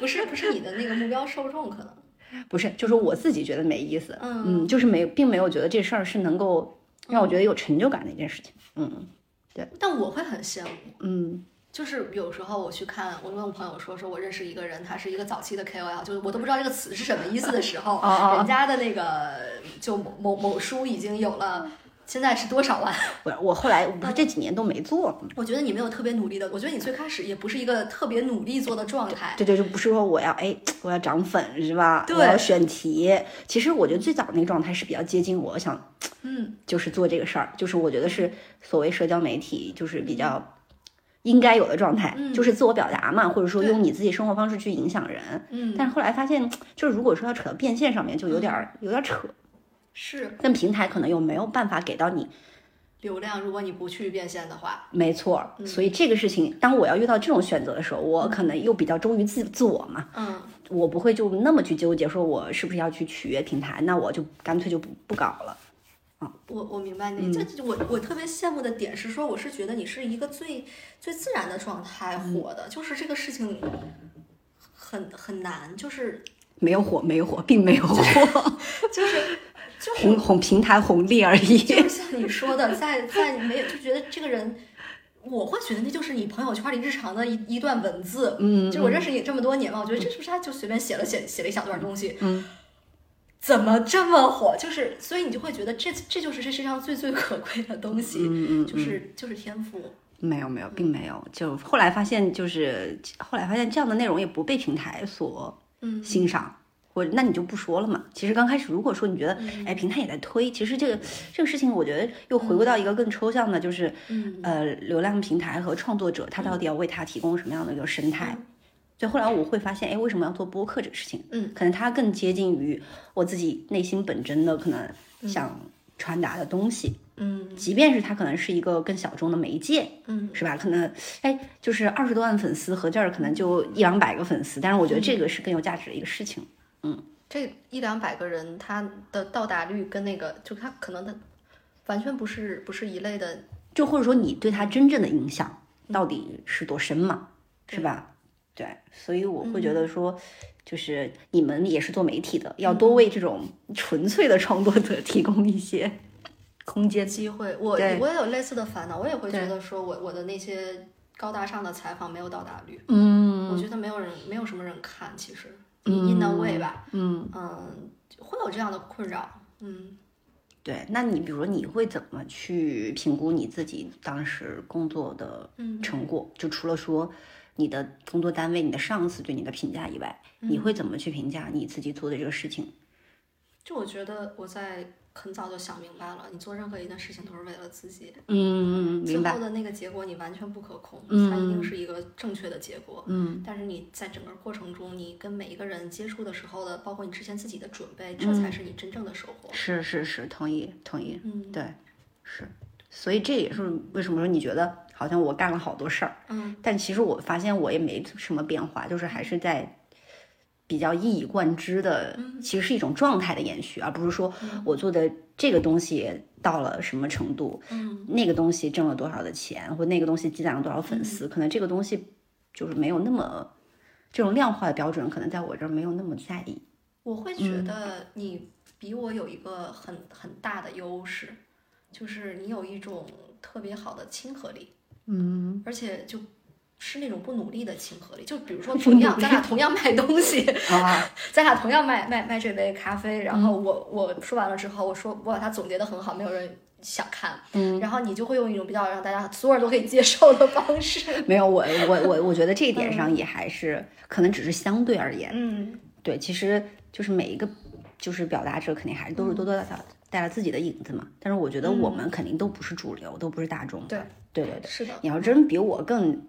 不是不是你的那个目标受众可能，不是，就是我自己觉得没意思，嗯。就是没，并没有觉得这事儿是能够让我觉得有成就感的一件事情，嗯对。但我会很羡慕。嗯。就是有时候我去看，我问我朋友说，说我认识一个人，他是一个早期的 KOL，就是我都不知道这个词是什么意思的时候，人家的那个就某某某书已经有了，现在是多少万？[LAUGHS] 我我后来我不是这几年都没做，我觉得你没有特别努力的，我觉得你最开始也不是一个特别努力做的状态。对对，就不是说我要哎我要涨粉是吧？对我要选题，其实我觉得最早那个状态是比较接近我想嗯就是做这个事儿，就是我觉得是所谓社交媒体就是比较。应该有的状态、嗯就是自我表达嘛，或者说用你自己生活方式去影响人。嗯，但是后来发现，就是如果说要扯到变现上面，就有点儿有点儿扯。是。但平台可能又没有办法给到你，流量，如果你不去变现的话，没错。所以这个事情，当我要遇到这种选择的时候，我可能又比较忠于自自我嘛，嗯。我不会就那么去纠结，说我是不是要去取悦平台，那我就干脆就不不搞了。我我明白。你，这这我我特别羡慕的点是说，我是觉得你是一个最最自然的状态火的，就是这个事情很很难，就是没有火，没有火，并没有火，[LAUGHS] 就是就是红红平台红利而已。就是像你说的，在在没有就觉得这个人，我会觉得那就是你朋友圈里日常的一一段文字，嗯就我认识你这么多年嘛，我觉得这是不是他就随便写了写写了一小段东西，嗯，怎么这么火？就是所以你就会觉得这这就是这世界上最最可贵的东西，嗯嗯就是就是天赋，没有没有，并没有。就后来发现，就是后来发现这样的内容也不被平台所嗯欣赏。或者那你就不说了嘛。其实刚开始，如果说你觉得，哎，平台也在推，其实这个这个事情，我觉得又回归到一个更抽象的，就是，嗯呃，流量平台和创作者，他到底要为他提供什么样的一个生态？所以后来我会发现，哎，为什么要做播客这个事情？嗯，可能它更接近于我自己内心本真的可能想传达的东西。嗯即便是它可能是一个更小众的媒介，嗯是吧？可能哎，就是二十多万粉丝和这儿可能就一两百个粉丝，但是我觉得这个是更有价值的一个事情。这一两百个人，他的到达率跟那个，就他可能他完全不是不是一类的，就或者说你对他真正的影响到底是多深嘛，是吧？对，所以我会觉得说，就是你们也是做媒体的，要多为这种纯粹的创作者提供一些空间。机会，我我也有类似的烦恼，我也会觉得说我我的那些高大上的采访没有到达率，嗯。我觉得没有人没有什么人看，其实 in a way 吧，嗯，嗯，会有这样的困扰，嗯对。那你比如说，你会怎么去评估你自己当时工作的嗯成果？就除了说你的工作单位、你的上司对你的评价以外，你会怎么去评价你自己做的这个事情？就我觉得我在很早就想明白了，你做任何一件事情都是为了自己，嗯，明白最后。的那个结果你完全不可控，嗯它一定是一个正确的结果。嗯但是你在整个过程中，你跟每一个人接触的时候的，包括你之前自己的准备，这才是你真正的收获。是是是，同意同意，嗯对，是，所以这也是为什么说你觉得好像我干了好多事儿，嗯但其实我发现我也没什么变化，就是还是在比较一以贯之的，嗯。其实是一种状态的延续，而不是说我做的这个东西到了什么程度，嗯。那个东西挣了多少的钱，或那个东西积攒了多少粉丝，可能这个东西就是没有那么这种量化的标准，可能在我这儿没有那么在意。我会觉得你比我有一个很很大的优势，就是你有一种特别好的亲和力，嗯，而且就是那种不努力的亲和力。就比如说，同样咱俩同样卖东西，[LAUGHS] 啊，[LAUGHS] 咱俩同样卖卖卖这杯咖啡，然后我我说完了之后，我说我把它总结的很好，没有人想看，嗯，然后你就会用一种比较让大家所有人都可以接受的方式，[LAUGHS] 没有，我我我我觉得这一点上也还是可能只是相对而言，嗯对，其实就是每一个就是表达者肯定还是都是多多少少带了自己的影子嘛。但是我觉得我们肯定都不是主流，都不是大众。对对对对，是的，你要真比我更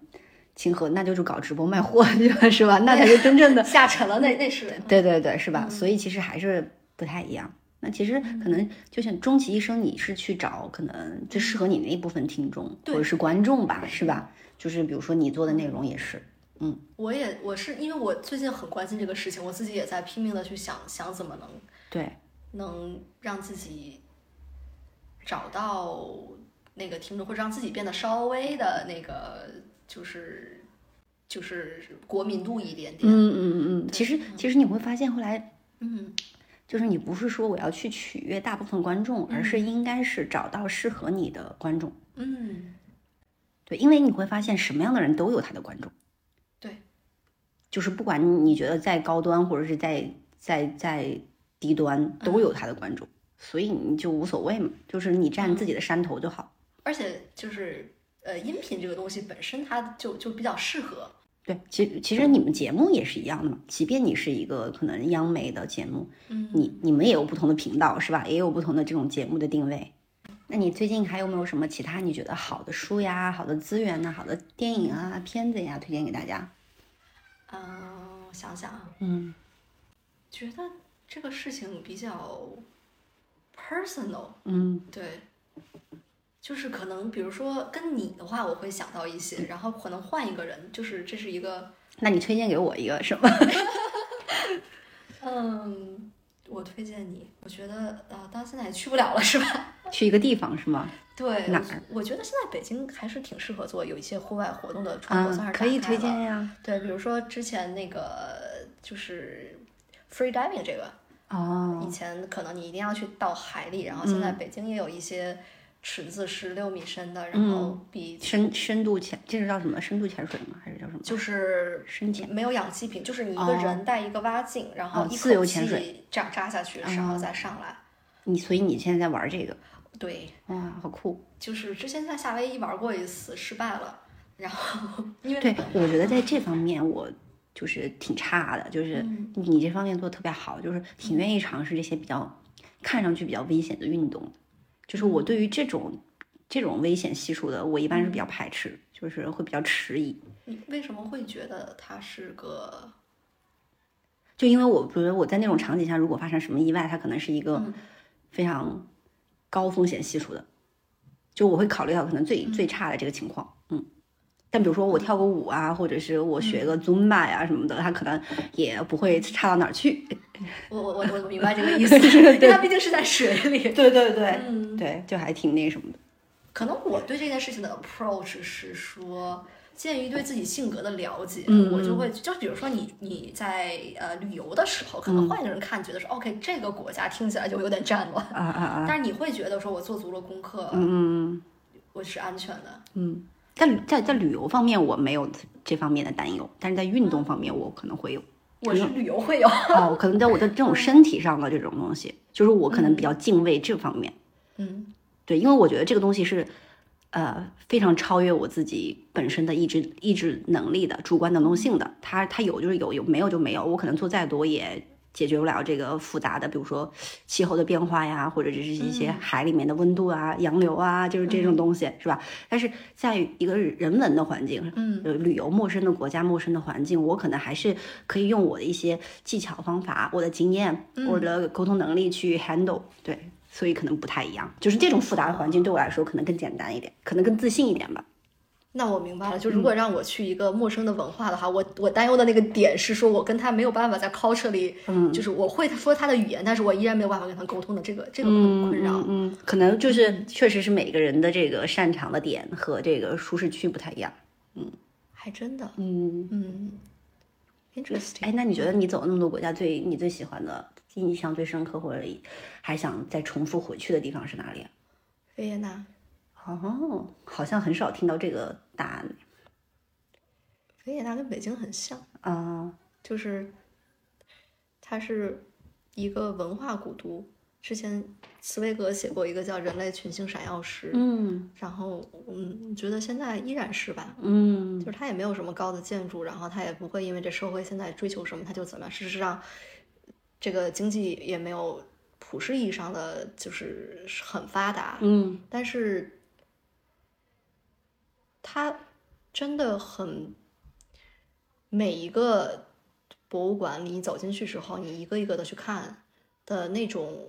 亲和，那就是搞直播卖货 [LAUGHS] 去了，是吧？那才是真正的。[LAUGHS] 下沉了，那那是对对对，是吧？所以其实还是不太一样。那其实可能就像终其一生，你是去找可能最适合你那一部分听众或者是观众吧，是吧？就是比如说你做的内容也是，嗯我也我是因为我最近很关心这个事情，我自己也在拼命的去想想怎么能对，能让自己找到那个听众，或者让自己变得稍微的那个就是就是国民度一点点。嗯嗯嗯。其实其实你会发现后来嗯就是你不是说我要去取悦大部分观众，而是应该是找到适合你的观众。嗯，对，因为你会发现什么样的人都有他的观众。对，就是不管你觉得在高端或者是在在在低端，都有他的观众，所以你就无所谓嘛，就是你占自己的山头就好。而且就是呃，音频这个东西本身它就就比较适合。对，其其实你们节目也是一样的嘛，即便你是一个可能央媒的节目，嗯你你们也有不同的频道是吧？也有不同的这种节目的定位。那你最近还有没有什么其他你觉得好的书呀、好的资源呐、好的电影啊、片子呀推荐给大家？嗯、我想想啊，嗯觉得这个事情比较 personal。嗯对，就是可能比如说跟你的话，我会想到一些，然后可能换一个人，就是这是一个，那你推荐给我一个是吗？[LAUGHS] 嗯，我推荐你，我觉得啊，当然现在也去不了了，是吧？[LAUGHS] 去一个地方是吗？对，哪我我觉得现在北京还是挺适合做有一些户外活动的窗口，算啊，是可以推荐呀。对，比如说之前那个就是 free diving 这个，哦以，前可能你一定要去到海里，然后现嗯在北京也有一些池子是六米深的，然嗯后比深深度潜，这是叫什么？深度潜水吗？还是叫什么？就是深潜。没有氧气瓶，就是你一个哦人带一个蛙镜，然后自由口潜水气这样扎下去，然后再上来。你所以你现在在玩这个？对，哇，好酷！就是之前在夏威夷玩过一次，失败了。然后因为对，我觉得在这方面我就是挺差的，就是嗯你这方面做的特别好，就是挺愿意尝试这些比较看上去比较危险的运动的。就是我对于这种这种危险系数的，我一般是比较排斥，就是会比较迟疑。你为什么会觉得它是个就因为我觉得我在那种场景下，如果发生什么意外，它可能是一个嗯。非常高风险系数的，就我会考虑到可能最最差的这个情况，嗯。但比如说我跳个舞啊，或者是我学个 Zumba 呀、什么的，他可能也不会差到哪儿去。我我我我明白这个意思，因为他毕竟是在水里。对对对，嗯，对，就还挺那什么的。可能我对这件事情的 approach 是说，鉴于对自己性格的了解，嗯我就会就比如说你你在呃旅游的时候，可嗯能换一个人看，觉得说 OK 这个国家听起来就有点战乱，啊啊啊！但是你会觉得说我做足了功课，嗯嗯我是安全的。嗯，在在在旅游方面我没有这方面的担忧，但是在运动方面我可能会有。我是旅游会有，哦，可能在我的这种身体上的这种东西，就是我可能比较敬畏这方面。嗯对，因为我觉得这个东西是，呃，非常超越我自己本身的意志意志能力的主观能动性的。它它有就是有，有没有就没有。我可能做再多也解决不了这个复杂的，比如说气候的变化呀，或者只是一些海里面的温度啊、洋流啊，就是这种东西，是吧？但是在一个人文的环境，嗯呃，旅游陌生的国家、陌生的环境，我可能还是可以用我的一些技巧方法、我的经验、我的沟通能力去 handle。对，所以可能不太一样。就是这种复杂的环境对我来说可能更简单一点，可能更自信一点吧。那我明白了，嗯就如果让我去一个陌生的文化的话，我我担忧的那个点是说，我跟他没有办法在 culture 里，嗯就是我会说他的语言，但是我依然没有办法跟他沟通的这个这个困困扰。嗯嗯，可能就是确实是每个人的这个擅长的点和这个舒适区不太一样。嗯还真的，嗯，嗯，interesting。哎，那你觉得你走了那么多国家，最你最喜欢的、印象最深刻或者还想再重复回去的地方是哪里啊？维也纳。哦，好像很少听到这个答案。维也纳跟北京很像啊，就是它是一个文化古都。之前茨威格写过一个叫《人类群星闪耀时》，嗯，然后嗯，觉得现在依然是吧，嗯，就是它也没有什么高的建筑，然后它也不会因为这社会现在追求什么，它就怎么样。事实上，这个经济也没有普世意义上的就是很发达，嗯，但是它真的很每一个博物馆里，你走进去之后，你一个一个的去看的那种。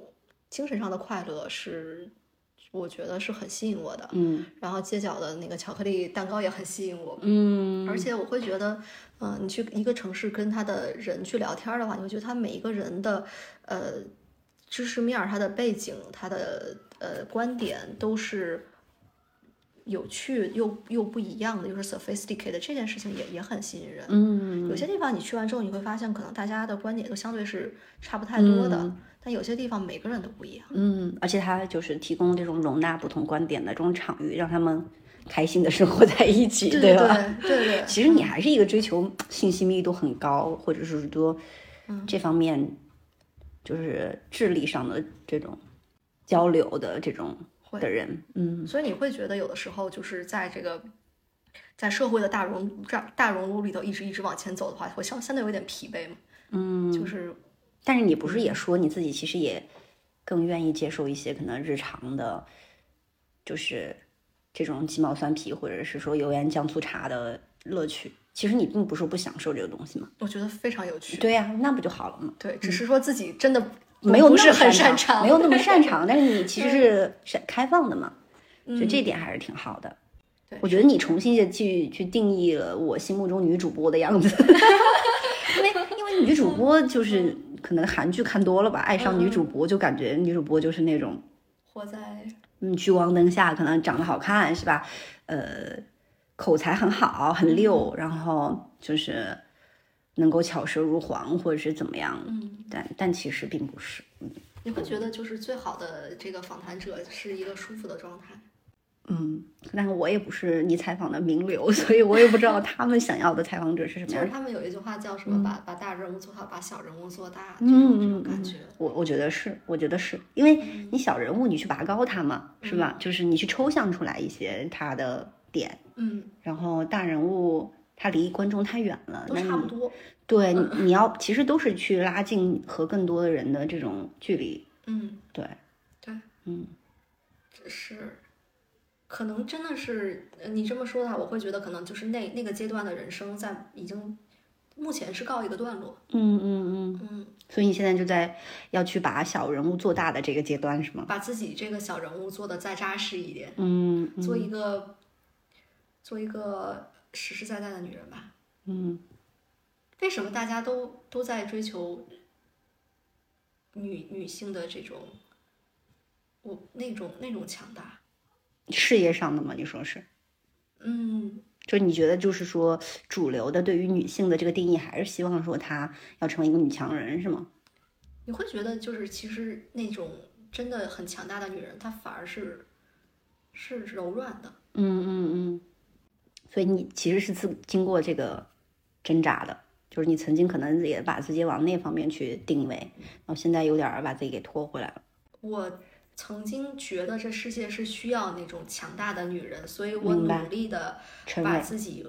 精神上的快乐是，我觉得是很吸引我的。嗯，然后街角的那个巧克力蛋糕也很吸引我。嗯，而且我会觉得，嗯，你去一个城市跟他的人去聊天的话，你会觉得他每一个人的呃知识面、他的背景、他的呃观点都是有趣又又不一样的，又是 sophisticated。这件事情也也很吸引人。嗯，有些地方你去完之后，你会发现可能大家的观点都相对是差不太多的。但有些地方每个人都不一样，嗯，而且它就是提供这种容纳不同观点的这种场域，让他们开心的生活在一起，对吧？对对。其实你还是一个追求信息密度很高，或者是说这方面就是智力上的这种交流的这种的人，嗯。所以你会觉得有的时候就是在这个在社会的大熔大大熔炉里头一直一直往前走的话，会相相对有点疲惫嘛？嗯，就是。但是你不是也说你自己其实也更愿意接受一些可能日常的，就是这种鸡毛蒜皮或者是说油盐酱醋茶的乐趣。其实你并不是不享受这个东西嘛？我觉得非常有趣。对呀，那不就好了嘛？对，只是说自己真的没有那么很擅长，没有那么擅长。但是你其实 [LAUGHS] 是是开放的嘛？就这点还是挺好的。对，我觉得你重新的去去定义了我心目中女主播的样子 [LAUGHS] [LAUGHS] 因为因为女主播就是。可能韩剧看多了吧，爱上女主播就感觉女主播就是那种活在嗯聚光灯下，可能长得好看是吧？呃，口才很好，很溜，然后就是能够巧舌如簧，或者是怎么样？嗯，但但其实并不是。嗯你会觉得就是最好的这个访谈者是一个舒服的状态。嗯，但是我也不是你采访的名流，[LAUGHS] 所以我也不知道他们想要的采访者是什么样。就是他们有一句话叫什么？把把大人物做好，把小人物做大，这种这种感觉。我我觉得是，我觉得是因为你小人物，你去拔高他嘛，是吧？就是你去抽象出来一些他的点，嗯，然后大人物他离观众太远了，都差不多。对，你要其实都是去拉近和更多的人的这种距离。嗯，对，对，嗯，只是。可能真的是你这么说的话，我会觉得可能就是那那个阶段的人生在已经目前是告一个段落。嗯嗯嗯嗯。所以你现在就在要去把小人物做大的这个阶段是吗？把自己这个小人物做的再扎实一点。嗯。做一个做一个实实在在的女人吧。嗯。为什么大家都都在追求女女性的这种我那种那种强大？事业上的吗？你说是，嗯，就你觉得就是说，主流的对于女性的这个定义，还是希望说她要成为一个女强人，是吗？你会觉得就是其实那种真的很强大的女人，她反而是是柔软的。嗯嗯嗯。所以你其实是自经过这个挣扎的，就是你曾经可能也把自己往那方面去定位，然后现在有点把自己给拖回来了。我。曾经觉得这世界是需要那种强大的女人，所以我努力的把自己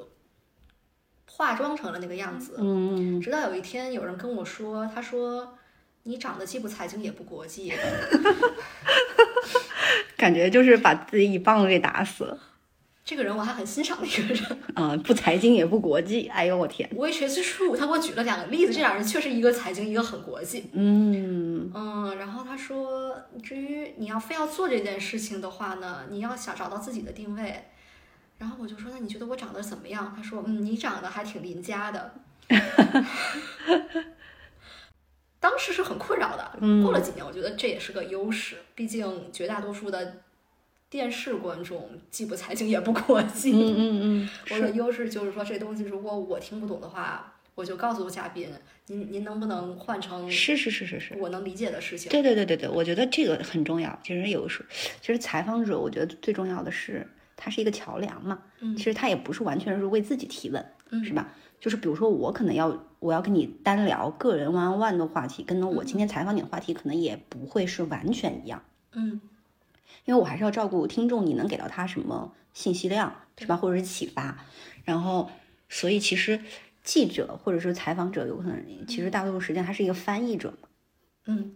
化妆成了那个样子。嗯，直到有一天有人跟我说：“他说你长得既不财经也不国际。[LAUGHS] ”感觉就是把自己一棒子给打死了。这个人我还很欣赏的一个人 [LAUGHS] 啊，不财经也不国际，哎呦我天！Which is true，他给我举了两个例子，这两人确实一个财经，一个很国际。嗯嗯，然后他说，至于你要非要做这件事情的话呢，你要想找到自己的定位。然后我就说，那你觉得我长得怎么样？他说，嗯，你长得还挺邻家的。[LAUGHS] 当时是很困扰的，过了几年，我觉得这也是个优势，毕竟绝大多数的。电视观众既不财经也不国际，嗯嗯嗯，[LAUGHS] 我的优势就是说，这东西如果我听不懂的话，我就告诉嘉宾，您您能不能换成是是是是是，我能理解的事情？对对对对对，我觉得这个很重要。其实有时候，其实采访者，我觉得最重要的是，他是一个桥梁嘛。嗯其实他也不是完全是为自己提问，嗯是吧？就是比如说我可能要我要跟你单聊个人 one on one 的话题，跟我今天采访你的话题可能也不会是完全一样。嗯因为我还是要照顾听众，你能给到他什么信息量，是吧？或者是启发。然后，所以其实记者或者是采访者，有可能其实大多数时间他是一个翻译者嘛。嗯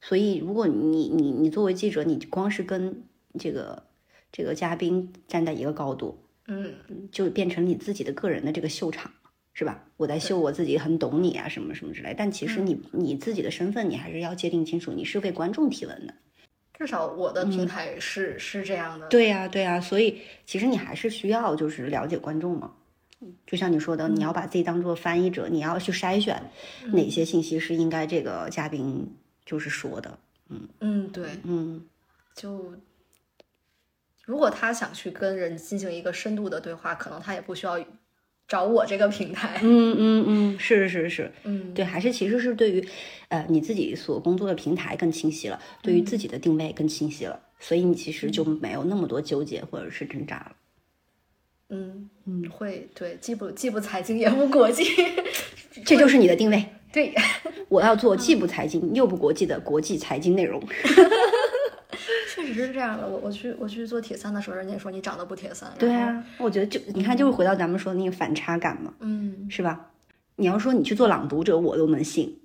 所以，如果你你你作为记者，你光是跟这个这个嘉宾站在一个高度，嗯就变成你自己的个人的这个秀场，是吧？我在秀我自己很懂你啊，什么什么之类。但其实你你自己的身份，你还是要界定清楚，你是为观众提问的。至少我的平台是、是这样的。对呀、对呀、所以其实你还是需要就是了解观众嘛。就像你说的，你要把自己当做翻译者，你要去筛选哪些信息是应该这个嘉宾就是说的。嗯，对，嗯，就如果他想去跟人进行一个深度的对话，可能他也不需要找我这个平台。嗯嗯嗯，是是是，嗯，对，还是其实是对于呃你自己所工作的平台更清晰了，对于自己的定位更清晰了，所以你其实就没有那么多纠结或者是挣扎了。嗯嗯，会对，既不既不财经也不国际。[LAUGHS] 这就是你的定位。对，[LAUGHS] 我要做既不财经又不国际的国际财经内容。[LAUGHS] 确实是这样的。我我去我去做铁三的时候，人家也说你长得不铁三。对啊，我觉得就你看，就是回到咱们说的那个反差感嘛，嗯，是吧？你要说你去做朗读者，我都能信。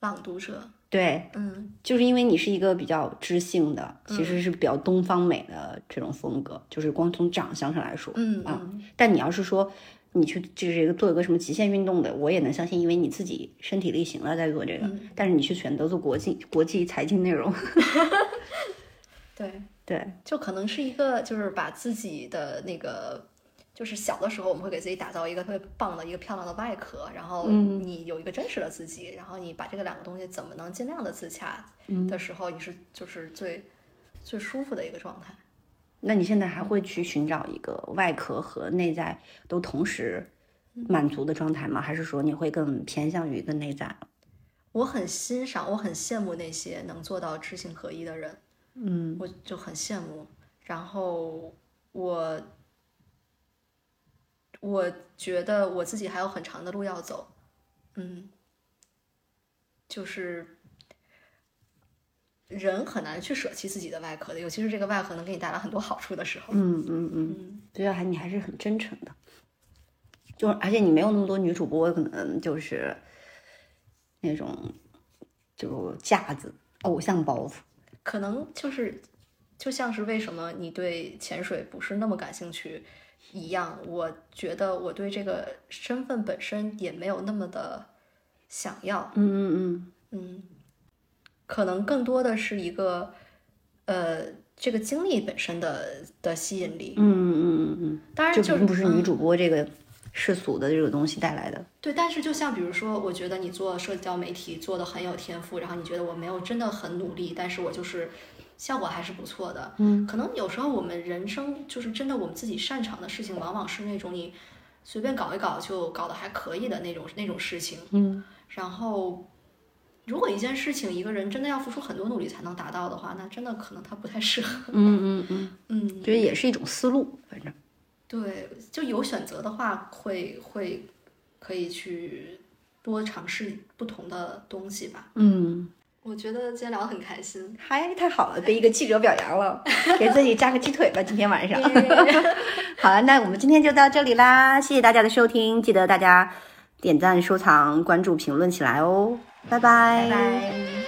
朗读者，对，嗯就是因为你是一个比较知性的，其实是比较东方美的这种风格，就是光从长相上来说，啊。嗯嗯但你要是说你去就是一个做一个什么极限运动的，我也能相信，因为你自己身体力行了在做这个。嗯但是你去选择做国际国际财经内容，[LAUGHS] 对，对，就可能是一个就是把自己的那个。就是小的时候，我们会给自己打造一个特别棒的一个漂亮的外壳，然后嗯你有一个真实的自己，然后你把这个两个东西怎么能尽量的自洽嗯的时候，你是就是最最舒服的一个状态。那你现在还会去寻找一个外壳和内在都同时满足的状态吗？还是说你会更偏向于一个内在？我很欣赏，我很羡慕那些能做到知行合一的人，嗯我就很羡慕。然后我我觉得我自己还有很长的路要走，嗯，就是人很难去舍弃自己的外壳的，尤其是这个外壳能给你带来很多好处的时候。嗯嗯嗯，对啊，还你还是很真诚的，就而且你没有那么多女主播，可能就是那种就架子偶像包袱。可能就是就像是为什么你对潜水不是那么感兴趣一样，我觉得我对这个身份本身也没有那么的想要，嗯嗯嗯，嗯，可能更多的是一个呃这个经历本身的的吸引力，嗯嗯嗯嗯嗯，当然就这并不是女嗯主播这个世俗的这个东西带来的。对，但是就像比如说，我觉得你做社交媒体做的很有天赋，然后你觉得我没有真的很努力，但是我就是效果还是不错的。嗯，可能有时候我们人生就是真的我们自己擅长的事情，往往是那种你随便搞一搞就搞得还可以的那种那种事情。嗯然后，如果一件事情一个人真的要付出很多努力才能达到的话，那真的可能他不太适合。嗯嗯嗯，嗯，[LAUGHS] 觉得也是一种思路，反正。对，就有选择的话，会会可以去多尝试不同的东西吧。嗯，我觉得今天聊得很开心。嗨，太好了，被一个记者表扬了，[LAUGHS] 给自己扎个鸡腿吧，今天晚上。[LAUGHS] 好了，那我们今天就到这里啦，谢谢大家的收听，记得大家点赞、收藏、关注、评论起来哦，拜拜，拜拜。